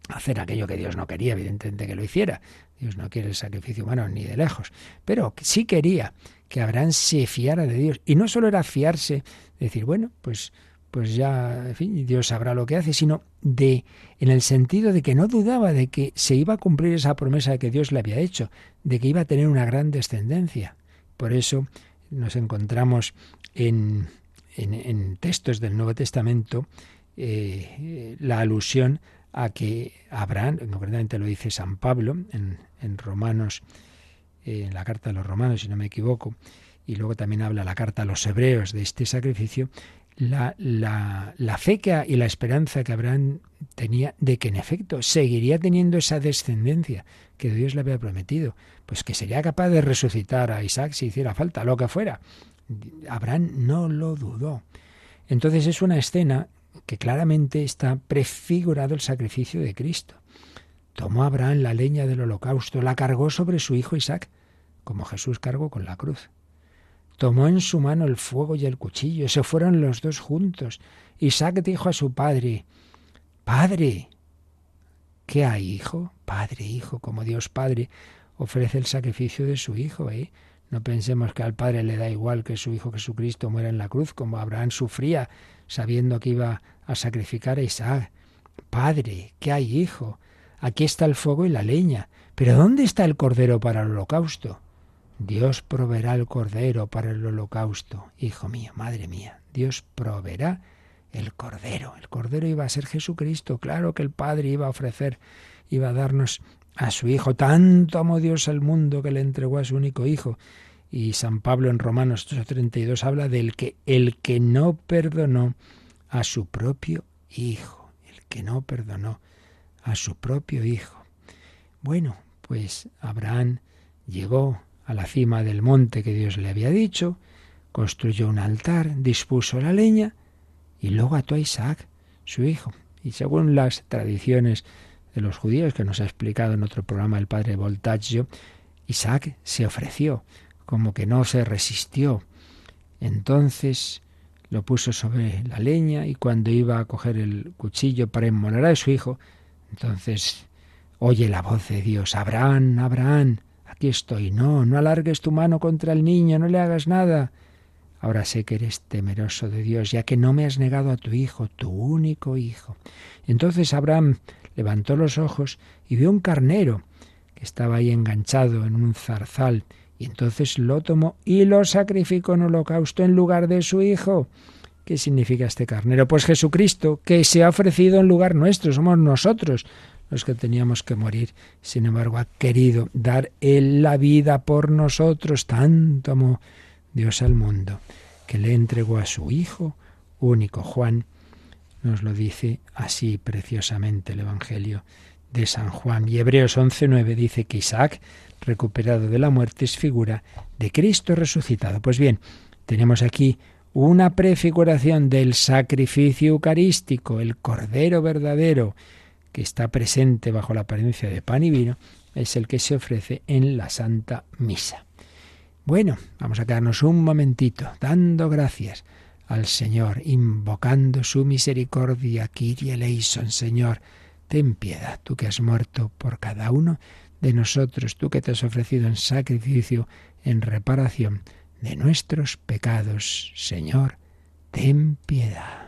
a hacer aquello que Dios no quería, evidentemente que lo hiciera. Dios no quiere el sacrificio humano ni de lejos, pero sí quería que Abraham se fiara de Dios. Y no solo era fiarse, decir, bueno, pues, pues ya, en fin, Dios sabrá lo que hace, sino de, en el sentido de que no dudaba de que se iba a cumplir esa promesa que Dios le había hecho, de que iba a tener una gran descendencia. Por eso nos encontramos en, en, textos del Nuevo Testamento eh, la alusión a que Abraham, concretamente lo dice San Pablo en, Romanos en la carta de los romanos, si no me equivoco, y luego también habla la carta a los hebreos de este sacrificio, la, la, la fe y la esperanza que Abraham tenía de que en efecto seguiría teniendo esa descendencia que Dios le había prometido, pues que sería capaz de resucitar a Isaac si hiciera falta, lo que fuera. Abraham no lo dudó. Entonces es una escena que claramente está prefigurado el sacrificio de Cristo. Tomó Abraham la leña del holocausto, la cargó sobre su hijo Isaac, como Jesús cargó con la cruz. Tomó en su mano el fuego y el cuchillo, se fueron los dos juntos. Isaac dijo a su padre, Padre, ¿qué hay, hijo? Padre, hijo, como Dios Padre ofrece el sacrificio de su hijo, ¿eh? No pensemos que al Padre le da igual que su Hijo Jesucristo muera en la cruz, como Abraham sufría sabiendo que iba a sacrificar a Isaac. Padre, ¿qué hay, hijo? Aquí está el fuego y la leña. Pero ¿dónde está el cordero para el holocausto? Dios proveerá el cordero para el holocausto. Hijo mío, madre mía, Dios proveerá el cordero. El cordero iba a ser Jesucristo. Claro que el Padre iba a ofrecer, iba a darnos a su Hijo. Tanto amó Dios al mundo que le entregó a su único Hijo. Y San Pablo en Romanos 8:32 habla del que el que no perdonó a su propio Hijo, el que no perdonó a su propio hijo. Bueno, pues Abraham llegó a la cima del monte que Dios le había dicho, construyó un altar, dispuso la leña y luego ató a Isaac, su hijo. Y según las tradiciones de los judíos que nos ha explicado en otro programa el padre Voltaggio, Isaac se ofreció, como que no se resistió. Entonces lo puso sobre la leña y cuando iba a coger el cuchillo para inmolar a su hijo, Entonces oye la voz de Dios, Abraham, Abraham, aquí estoy, no, no alargues tu mano contra el niño, no le hagas nada. Ahora sé que eres temeroso de Dios, ya que no me has negado a tu hijo, tu único hijo. Entonces Abraham levantó los ojos y vio un carnero que estaba ahí enganchado en un zarzal, y entonces lo tomó y lo sacrificó en holocausto en lugar de su hijo. ¿Qué significa este carnero? Pues Jesucristo, que se ha ofrecido en lugar nuestro, somos nosotros los que teníamos que morir. Sin embargo, ha querido dar Él la vida por nosotros, tanto amó Dios al mundo, que le entregó a su Hijo único. Juan nos lo dice así preciosamente el Evangelio de San Juan. Y Hebreos 11.9 dice que Isaac, recuperado de la muerte, es figura de Cristo resucitado. Pues bien, tenemos aquí una prefiguración del sacrificio eucarístico, el Cordero verdadero, que está presente bajo la apariencia de pan y vino, es el que se ofrece en la Santa Misa. Bueno, vamos a quedarnos un momentito dando gracias al Señor, invocando su misericordia, Kyrie eleison, Señor, ten piedad, tú que has muerto por cada uno de nosotros, tú que te has ofrecido en sacrificio, en reparación de nuestros pecados, Señor, ten piedad.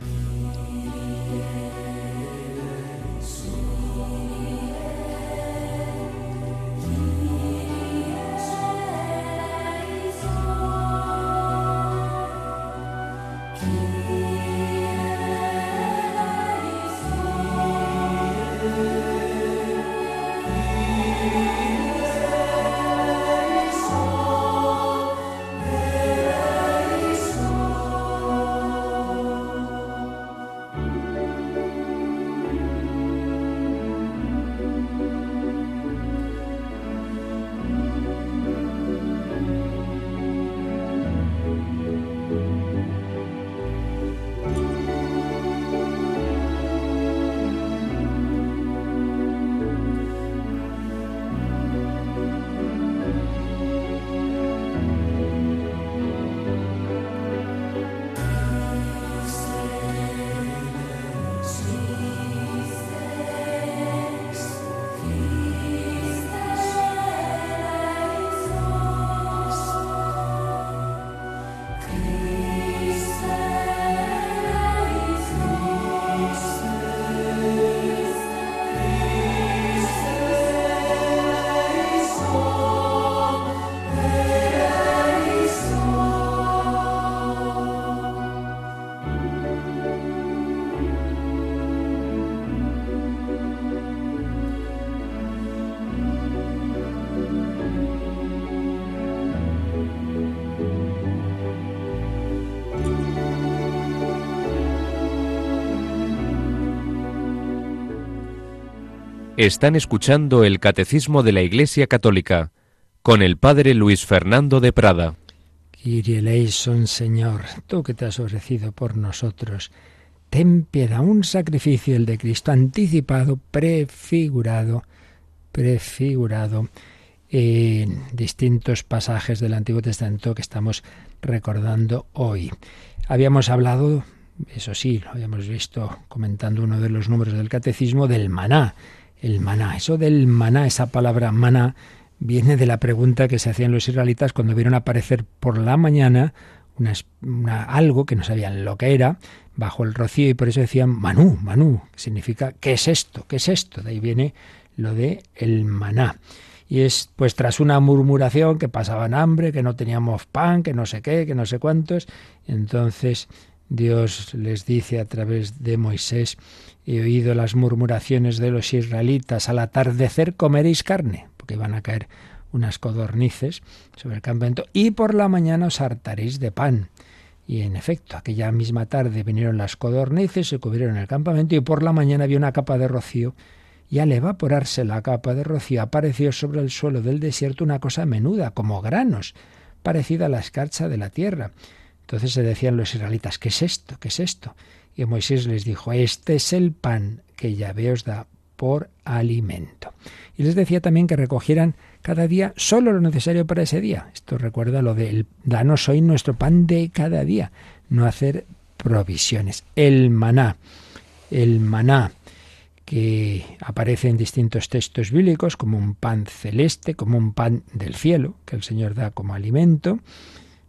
Están escuchando el Catecismo de la Iglesia Católica con el Padre Luis Fernando de Prada. Kyrie Señor, tú que te has ofrecido por nosotros, ten piedad, un sacrificio el de Cristo anticipado, prefigurado, prefigurado en distintos pasajes del Antiguo Testamento que estamos recordando hoy. Habíamos hablado, eso sí, lo habíamos visto comentando uno de los números del catecismo, del maná, el maná. Eso del maná, esa palabra maná, viene de la pregunta que se hacían los israelitas cuando vieron aparecer por la mañana una, algo que no sabían lo que era bajo el rocío y por eso decían manú, manú, que significa ¿qué es esto? ¿Qué es esto? De ahí viene lo de el maná. Y es pues tras una murmuración que pasaban hambre, que no teníamos pan, que no sé qué, que no sé cuántos, entonces Dios les dice a través de Moisés he oído las murmuraciones de los israelitas, al atardecer comeréis carne, porque iban a caer unas codornices sobre el campamento, y por la mañana os hartaréis de pan. Y en efecto, aquella misma tarde vinieron las codornices, se cubrieron el campamento y por la mañana había una capa de rocío y al evaporarse la capa de rocío apareció sobre el suelo del desierto una cosa menuda, como granos, parecida a la escarcha de la tierra. Entonces se decían los israelitas, ¿qué es esto? ¿Qué es esto? Y Moisés les dijo, este es el pan que Yahvé os da por alimento. Y les decía también que recogieran cada día solo lo necesario para ese día. Esto recuerda lo del danos hoy nuestro pan de cada día, no hacer provisiones. El maná, el maná, que aparece en distintos textos bíblicos como un pan celeste, como un pan del cielo, que el Señor da como alimento,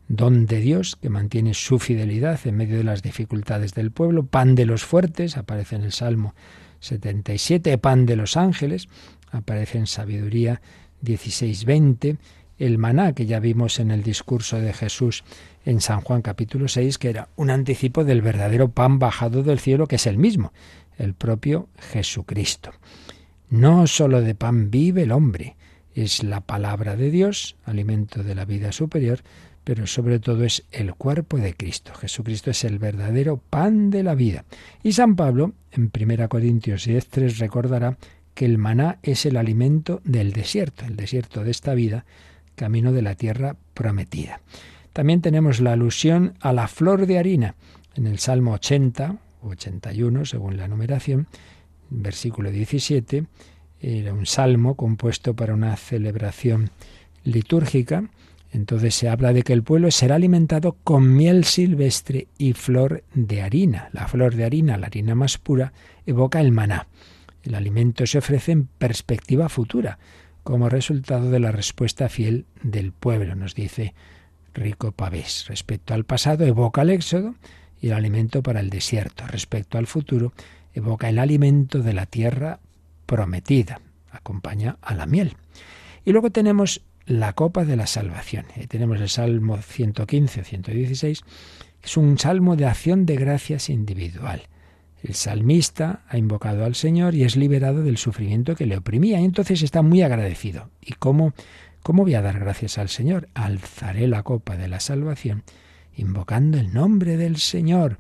don de Dios que mantiene su fidelidad en medio de las dificultades del pueblo, pan de los fuertes, aparece en el Salmo 77, pan de los ángeles, aparece en Sabiduría 16:20, el maná que ya vimos en el discurso de Jesús en San Juan capítulo 6, que era un anticipo del verdadero pan bajado del cielo, que es el mismo, el propio Jesucristo. No sólo de pan vive el hombre, es la palabra de Dios, alimento de la vida superior, pero sobre todo es el cuerpo de Cristo. Jesucristo es el verdadero pan de la vida. Y San Pablo, en 1 Corintios 10.3, recordará que el maná es el alimento del desierto, el desierto de esta vida, camino de la tierra prometida. También tenemos la alusión a la flor de harina en el Salmo 80, 81 según la numeración, versículo 17, era un salmo compuesto para una celebración litúrgica. Entonces se habla de que el pueblo será alimentado con miel silvestre y flor de harina. La flor de harina, la harina más pura, evoca el maná. El alimento se ofrece en perspectiva futura, como resultado de la respuesta fiel del pueblo, nos dice Rico Pavés. Respecto al pasado, evoca el éxodo y el alimento para el desierto. Respecto al futuro, evoca el alimento de la tierra prometida, acompaña a la miel. Y luego tenemos la copa de la salvación. Ahí tenemos el Salmo 115, 116, es un salmo de acción de gracias individual. El salmista ha invocado al Señor y es liberado del sufrimiento que le oprimía, entonces está muy agradecido. ¿Y cómo, cómo voy a dar gracias al Señor? Alzaré la copa de la salvación invocando el nombre del Señor.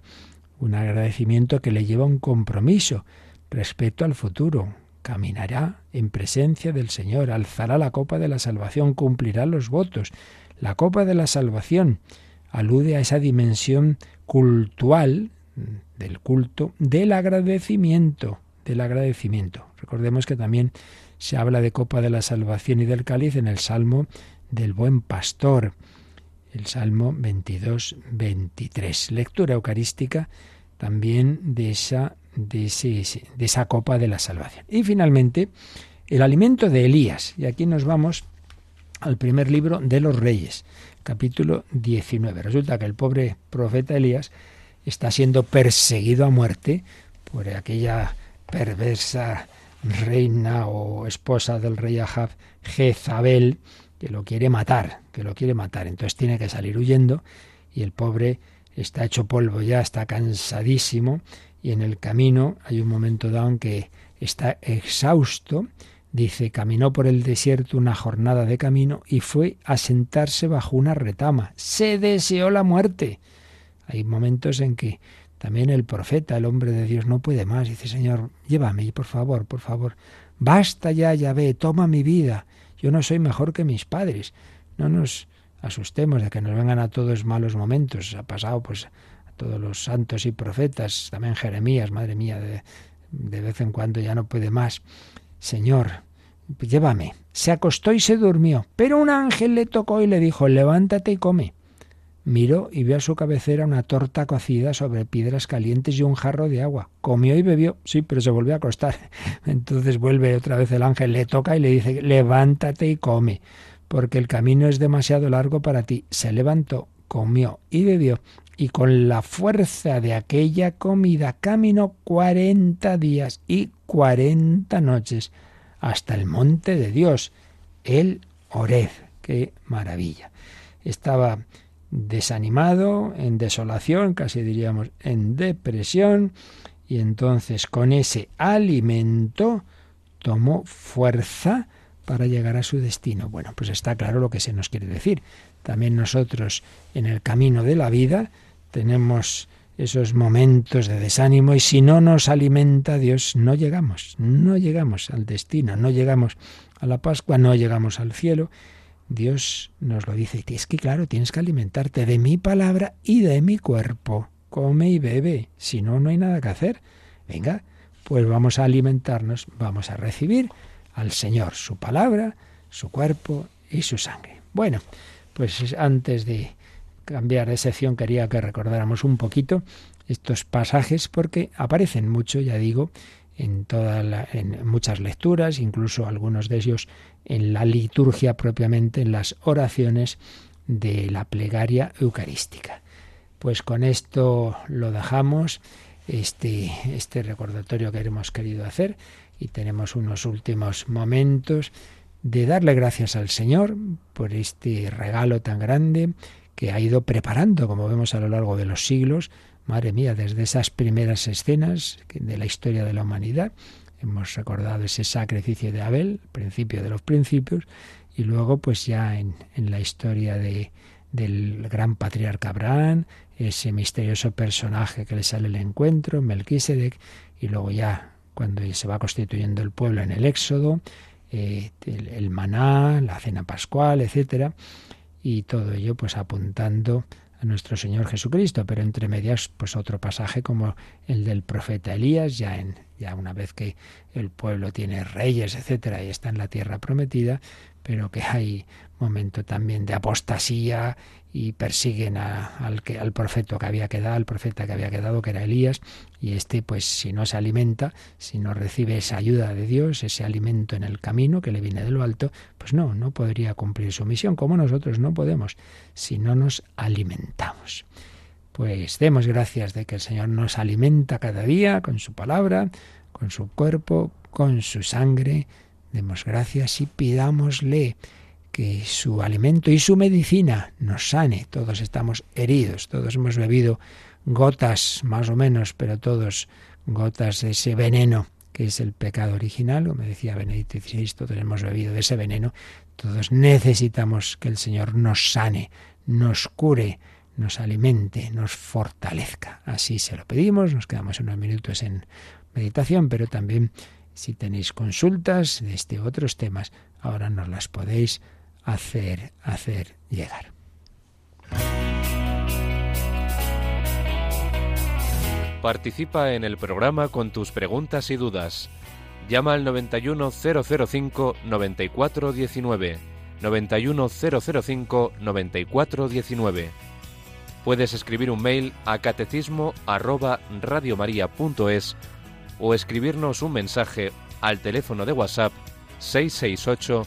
Un agradecimiento que le lleva un compromiso respecto al futuro. Caminará en presencia del Señor, alzará la copa de la salvación, cumplirá los votos. La copa de la salvación alude a esa dimensión cultural del culto del agradecimiento, del agradecimiento. Recordemos que también se habla de copa de la salvación y del cáliz en el Salmo del buen pastor el Salmo 22, 23. Lectura eucarística también de esa, de, esa copa de la salvación. Y finalmente, el alimento de Elías. Y aquí nos vamos al primer libro de los Reyes, capítulo 19. Resulta que el pobre profeta Elías está siendo perseguido a muerte por aquella perversa reina o esposa del rey Ahab, Jezabel, que lo quiere matar, que lo quiere matar. Entonces tiene que salir huyendo y el pobre está hecho polvo ya, está cansadísimo y en el camino hay un momento dado en que está exhausto. Dice, caminó por el desierto una jornada de camino y fue a sentarse bajo una retama. Se deseó la muerte. Hay momentos en que también el profeta, el hombre de Dios, no puede más. Dice, Señor, llévame, por favor, por favor. Basta ya, ya ve, toma mi vida. Yo no soy mejor que mis padres. No nos asustemos de que nos vengan a todos malos momentos. Ha pasado pues todos los santos y profetas, también Jeremías, madre mía, de, de vez en cuando ya no puede más. Señor, llévame. Se acostó y se durmió, pero un ángel le tocó y le dijo, levántate y come. Miró y vio a su cabecera una torta cocida sobre piedras calientes y un jarro de agua. Comió y bebió, sí, pero se volvió a acostar. Entonces vuelve otra vez el ángel, le toca y le dice, levántate y come, porque el camino es demasiado largo para ti. Se levantó, comió y bebió, y con la fuerza de aquella comida caminó cuarenta días y cuarenta noches hasta el monte de Dios, el Orez. ¡Qué maravilla! Estaba desanimado, en desolación, casi diríamos en depresión, y entonces con ese alimento tomó fuerza para llegar a su destino. Bueno, pues está claro lo que se nos quiere decir. También nosotros en el camino de la vida tenemos esos momentos de desánimo y si no nos alimenta Dios no llegamos, no llegamos al destino, no llegamos a la Pascua, no llegamos al cielo Dios nos lo dice, y es que claro, tienes que alimentarte de mi palabra y de mi cuerpo. Come y bebe, si no, no hay nada que hacer. Venga, pues vamos a alimentarnos, vamos a recibir al Señor, su palabra, su cuerpo y su sangre. Bueno, pues antes de cambiar de sección quería que recordáramos un poquito estos pasajes porque aparecen mucho, ya digo, en, toda en muchas lecturas, incluso algunos de ellos en la liturgia propiamente, en las oraciones de la plegaria eucarística. Pues con esto lo dejamos, este, este recordatorio que hemos querido hacer y tenemos unos últimos momentos de darle gracias al Señor por este regalo tan grande que ha ido preparando, como vemos a lo largo de los siglos, madre mía, desde esas primeras escenas de la historia de la humanidad, hemos recordado ese sacrificio de Abel, principio de los principios, y luego pues ya en, en la historia de, del gran patriarca Abraham, ese misterioso personaje que le sale el encuentro, Melquisedec, y luego ya cuando se va constituyendo el pueblo en el Éxodo, eh, el, maná, la cena pascual, etcétera, y todo ello pues apuntando a nuestro Señor Jesucristo, pero entre medias pues otro pasaje como el del profeta Elías, ya en ya una vez que el pueblo tiene reyes, etcétera, y está en la tierra prometida, pero que hay momento también de apostasía y persiguen al, que, al profeta que había quedado, al profeta que había quedado, que era Elías, y este, pues si no se alimenta, si no recibe esa ayuda de Dios, ese alimento en el camino que le viene de lo alto, pues no, no podría cumplir su misión, como nosotros no podemos, si no nos alimentamos. Pues demos gracias de que el Señor nos alimenta cada día con su palabra, con su cuerpo, con su sangre. Demos gracias y pidámosle que su alimento y su medicina nos sane. Todos estamos heridos, todos hemos bebido gotas más o menos, pero todos gotas de ese veneno que es el pecado original, como decía Benedicto XVI, todos hemos bebido de ese veneno, todos necesitamos que el Señor nos sane, nos cure, nos alimente, nos fortalezca. Así se lo pedimos, nos quedamos unos minutos en meditación, pero también si tenéis consultas de este otros temas, ahora nos las podéis hacer, hacer llegar. Participa en el programa con tus preguntas y dudas. Llama al 91005 9419. 91005 9419. Puedes escribir un mail a catecismo radiomaria.es o escribirnos un mensaje al teléfono de WhatsApp 668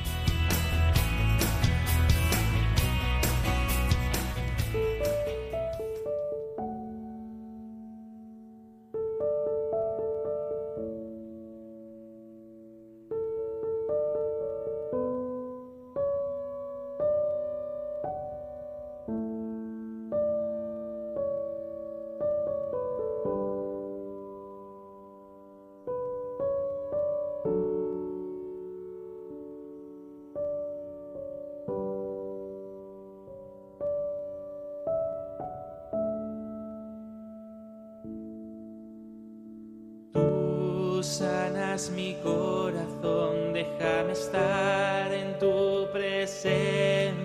668 594 383 mi corazón, déjame estar en tu presencia.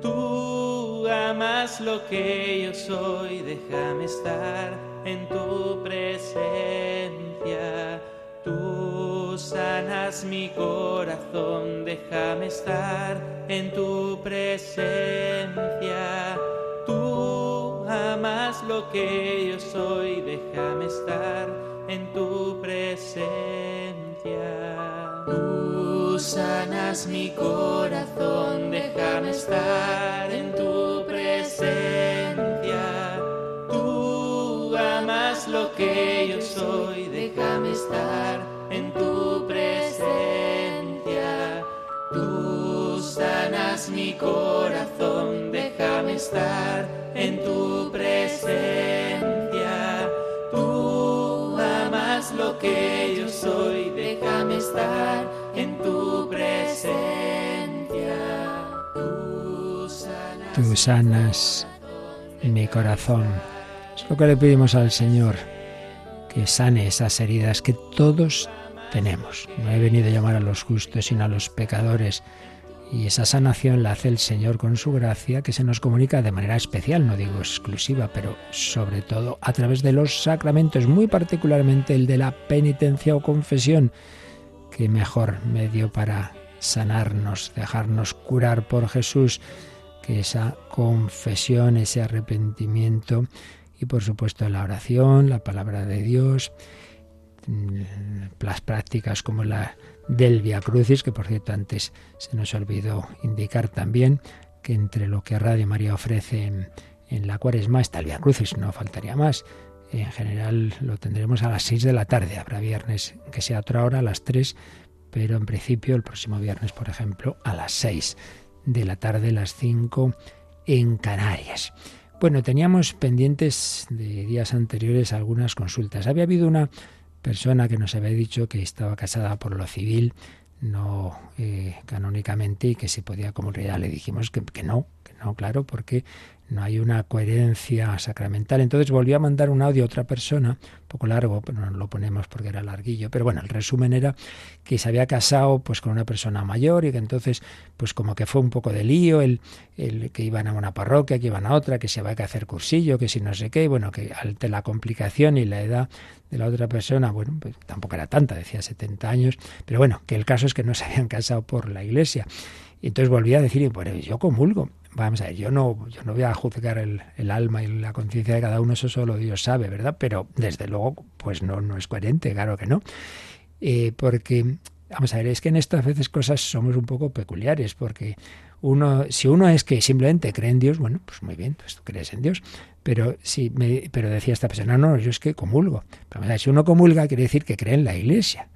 Tú amas lo que yo soy, déjame estar en tu presencia. Tú sanas mi corazón, déjame estar en tu presencia. Tú amas lo que yo soy, déjame estar en tu presencia. Tú sanas mi corazón, déjame estar en tu presencia. Tú amas lo que yo soy, déjame estar en tu presencia. Tú sanas mi corazón, déjame estar en tu presencia que yo soy, déjame estar en tu presencia. Tú sanas, mi corazón. Es lo que le pedimos al Señor, que sane esas heridas que todos tenemos. No he venido a llamar a los justos, sino a los pecadores y esa sanación la hace el Señor con su gracia, que se nos comunica de manera especial, no digo exclusiva, pero sobre todo a través de los sacramentos, muy particularmente el de la penitencia o confesión, que mejor medio para sanarnos, dejarnos curar por Jesús, que esa confesión, ese arrepentimiento y por supuesto la oración, la palabra de Dios, mm, las prácticas como la del Via Crucis, que por cierto antes se nos olvidó indicar también que entre lo que Radio María ofrece en, la cuaresma está el Via Crucis, no faltaría más. En general lo tendremos a las 6 de la tarde. Habrá viernes que sea otra hora, a las 3, pero en principio el próximo viernes, por ejemplo, a las 6 de la tarde, las 5 en Canarias. Bueno, teníamos pendientes de días anteriores algunas consultas. Había habido una persona que nos había dicho que estaba casada por lo civil, no eh, canónicamente, y que se podía comulgar. Le dijimos que, que no, que no, claro, porque no hay una coherencia sacramental. Entonces volvió a mandar un audio a otra persona, un poco largo, pero no lo ponemos porque era larguillo. Pero bueno, el resumen era que se había casado pues con una persona mayor y que entonces pues como que fue un poco de lío, el, el que iban a una parroquia, que iban a otra, que se había que hacer cursillo, que si no sé qué, y bueno, que ante la complicación y la edad de la otra persona, bueno, pues tampoco era tanta, decía 70 años, pero bueno, que el caso es que no se habían casado por la iglesia. Y entonces volví a decir, bueno, yo comulgo. Vamos a ver, yo no, yo no voy a juzgar el, el alma y la conciencia de cada uno, eso solo Dios sabe, ¿verdad? Pero desde luego, pues no, no es coherente, claro que no. Eh, porque, vamos a ver, es que en estas veces cosas somos un poco peculiares, porque uno, si uno es que simplemente cree en Dios, bueno, pues muy bien, pues tú crees en Dios. Pero si me, pero decía esta persona, no, yo es que comulgo. Pero, vamos a ver, si uno comulga, quiere decir que cree en la iglesia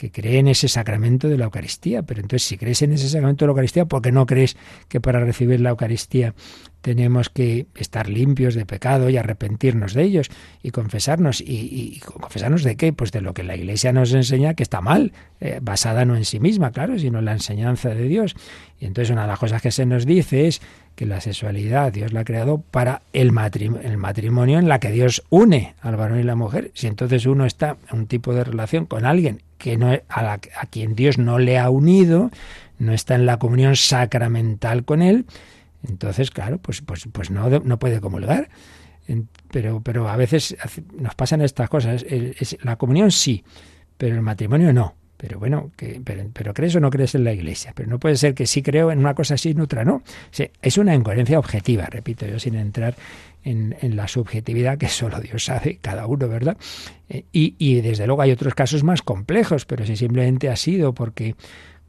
que cree en ese sacramento de la Eucaristía. Pero entonces, si crees en ese sacramento de la Eucaristía, ¿por qué no crees que para recibir la Eucaristía tenemos que estar limpios de pecado y arrepentirnos de ellos y confesarnos? ¿Y, confesarnos de qué? Pues de lo que la Iglesia nos enseña que está mal, eh, basada no en sí misma, claro, sino en la enseñanza de Dios. Y entonces una de las cosas que se nos dice es que la sexualidad Dios la ha creado para el matrimonio, el matrimonio en la que Dios une al varón y la mujer. Si entonces uno está en un tipo de relación con alguien que no, a, la, a quien Dios no le ha unido, no está en la comunión sacramental con él, entonces, claro, pues, pues, pues no, no puede comulgar. Pero, pero a veces nos pasan estas cosas. la comunión sí, pero el matrimonio no. Pero bueno, que, pero, crees o no crees en la iglesia. Pero no puede ser que sí creo en una cosa sí en otra no. es una incoherencia objetiva, repito yo, sin entrar en, en, la subjetividad que solo Dios sabe, cada uno, ¿verdad? Eh, y, y desde luego hay otros casos más complejos, pero si simplemente ha sido porque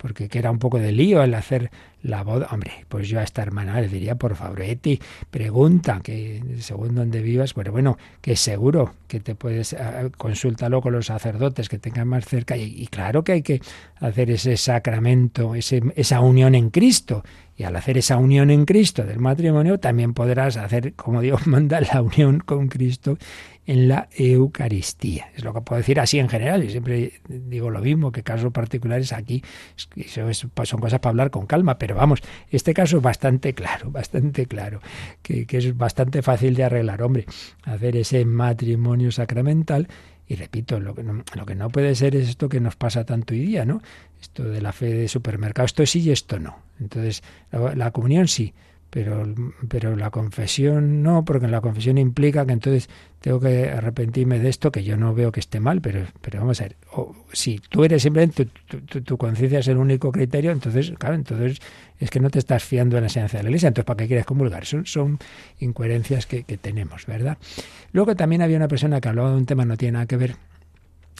porque que era un poco de lío el hacer la boda. Hombre, pues yo a esta hermana le diría, por favor, Eti, pregunta, que según donde vivas, bueno, bueno, que seguro que te puedes, uh, consúltalo con los sacerdotes que tengan más cerca. Y, y, claro que hay que hacer ese sacramento, ese, esa unión en Cristo. Y al hacer esa unión en Cristo del matrimonio, también podrás hacer, como Dios manda, la unión con Cristo en la Eucaristía. Es lo que puedo decir así en general. y siempre digo lo mismo, que casos particulares aquí eso es, son cosas para hablar con calma, pero vamos, este caso es bastante claro, bastante claro, que, es bastante fácil de arreglar. Hombre, hacer ese matrimonio sacramental y repito, lo que, no, lo que no puede ser es esto que nos pasa tanto hoy día, ¿no? Esto de la fe de supermercado, esto sí y esto no. Entonces, la comunión sí, pero, pero la confesión no, porque la confesión implica que entonces tengo que arrepentirme de esto, que yo no veo que esté mal, pero, pero vamos a ver, o, si tú eres simplemente, tu, tu, tu, conciencia es el único criterio, entonces, claro, entonces es que no te estás fiando en la enseñanza de la Iglesia, entonces ¿para qué quieres comulgar? Son, son incoherencias que, que tenemos, ¿verdad? Luego también había una persona que hablaba de un tema, no tiene nada que ver,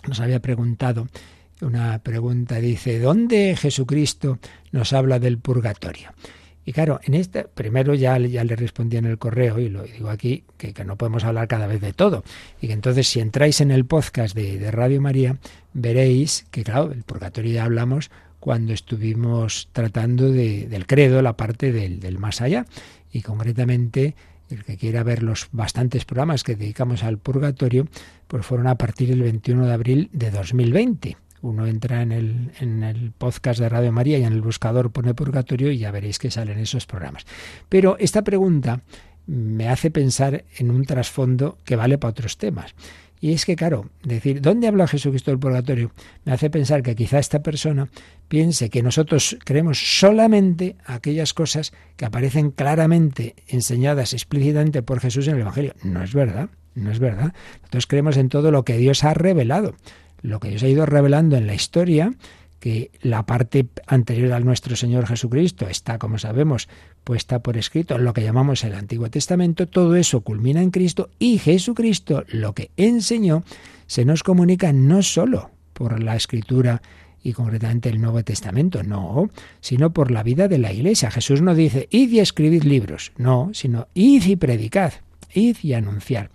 nos había preguntado, una pregunta dice, ¿dónde Jesucristo nos habla del purgatorio? Y claro, en este, primero ya, ya le respondí en el correo y lo digo aquí, que, no podemos hablar cada vez de todo. Y que entonces si entráis en el podcast de, de Radio María, veréis que claro, el purgatorio ya hablamos cuando estuvimos tratando de, del credo, la parte del, del más allá. Y concretamente el que quiera ver los bastantes programas que dedicamos al purgatorio, pues fueron a partir del 21 de abril de 2020. Uno entra en el, en el podcast de Radio María y en el buscador pone purgatorio y ya veréis que salen esos programas. Pero esta pregunta me hace pensar en un trasfondo que vale para otros temas. Y es que, claro, decir, ¿dónde habla Jesucristo del purgatorio? Me hace pensar que quizá esta persona piense que nosotros creemos solamente aquellas cosas que aparecen claramente enseñadas explícitamente por Jesús en el Evangelio. No es verdad, no es verdad. Nosotros creemos en todo lo que Dios ha revelado lo que Dios ha ido revelando en la historia, que la parte anterior al nuestro Señor Jesucristo está, como sabemos, puesta por escrito lo que llamamos el Antiguo Testamento, todo eso culmina en Cristo y Jesucristo lo que enseñó se nos comunica no solo por la escritura y concretamente el Nuevo Testamento, no, sino por la vida de la Iglesia. Jesús no dice, id y escribid libros, no, sino id y predicad, id y anunciar.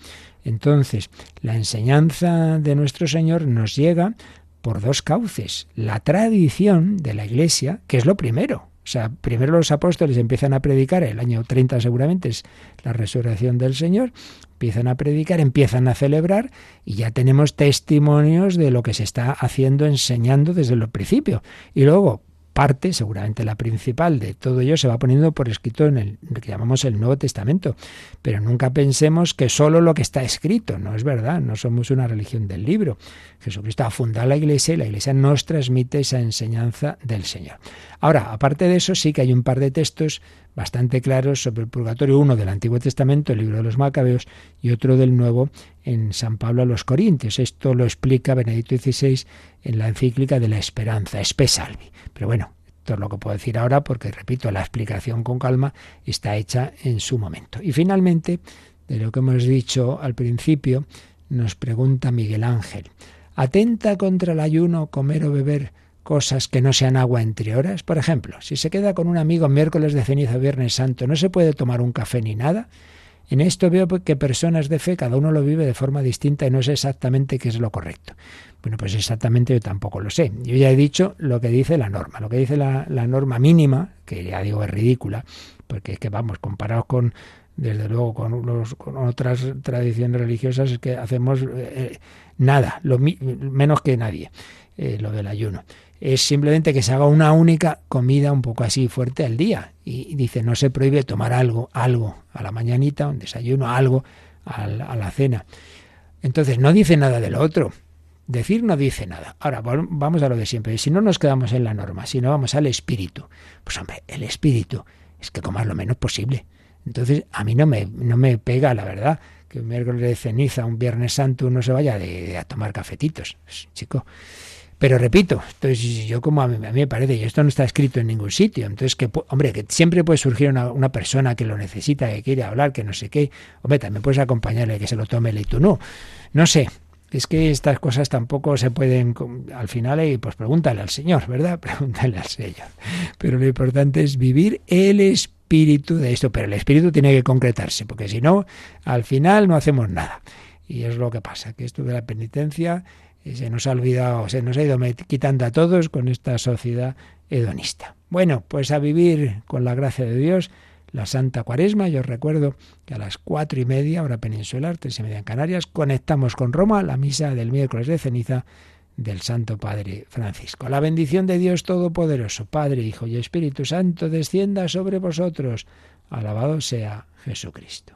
Entonces, la enseñanza de nuestro Señor nos llega por dos cauces. La tradición de la Iglesia, que es lo primero. O sea, primero los apóstoles empiezan a predicar, el año 30 seguramente es la resurrección del Señor, empiezan a predicar, empiezan a celebrar y ya tenemos testimonios de lo que se está haciendo, enseñando desde el principio. Y luego, parte, seguramente la principal de todo ello, se va poniendo por escrito en el que llamamos el Nuevo Testamento. Pero nunca pensemos que solo lo que está escrito, no es verdad, no somos una religión del libro. Jesucristo ha fundado la Iglesia y la Iglesia nos transmite esa enseñanza del Señor. Ahora, aparte de eso, sí que hay un par de textos bastante claros sobre el purgatorio, uno del Antiguo Testamento, el libro de los Macabeos, y otro del Nuevo en San Pablo a los Corintios. Esto lo explica Benedicto XVI en la encíclica de la esperanza, Espesalvi. Pero bueno, esto es lo que puedo decir ahora porque, repito, la explicación con calma está hecha en su momento. Y finalmente, de lo que hemos dicho al principio, nos pregunta Miguel Ángel, ¿atenta contra el ayuno comer o beber cosas que no sean agua entre horas? Por ejemplo, si se queda con un amigo miércoles de ceniza, viernes santo, ¿no se puede tomar un café ni nada? En esto veo que personas de fe, cada uno lo vive de forma distinta y no sé exactamente qué es lo correcto. Bueno, pues exactamente yo tampoco lo sé. Yo ya he dicho lo que dice la norma. Lo que dice la, norma mínima, que ya digo es ridícula, porque es que vamos, comparados con, desde luego, con, los, con otras tradiciones religiosas, es que hacemos eh, nada, lo menos que nadie, eh, lo del ayuno es simplemente que se haga una única comida un poco así fuerte al día. Y dice, no se prohíbe tomar algo, algo a la mañanita, un desayuno, algo a la, cena. Entonces, no dice nada de lo otro. Decir no dice nada. Ahora, vamos a lo de siempre. Si no nos quedamos en la norma, si no vamos al espíritu, pues hombre, el espíritu es que comas lo menos posible. Entonces, a mí no me, no me pega, la verdad, que un miércoles de ceniza, un viernes santo, uno se vaya de, a tomar cafetitos. Chico, pero repito, entonces yo como a mí, me parece, y esto no está escrito en ningún sitio, entonces que, hombre, que siempre puede surgir una, persona que lo necesita, que quiere hablar, que no sé qué, hombre, también puedes acompañarle, que se lo tome y tú no. No sé, es que estas cosas tampoco se pueden, al final, y pues pregúntale al Señor, ¿verdad? Pregúntale al Señor. Pero lo importante es vivir el espíritu de esto, pero el espíritu tiene que concretarse, porque si no, al final no hacemos nada. Y es lo que pasa, que esto de la penitencia se nos ha olvidado, se nos ha ido quitando a todos con esta sociedad hedonista. Bueno, pues a vivir con la gracia de Dios la Santa Cuaresma. Yo recuerdo que a las cuatro y media, hora peninsular, tres y media en Canarias, conectamos con Roma la misa del miércoles de ceniza del Santo Padre Francisco. La bendición de Dios Todopoderoso, Padre, Hijo y Espíritu Santo, descienda sobre vosotros. Alabado sea Jesucristo.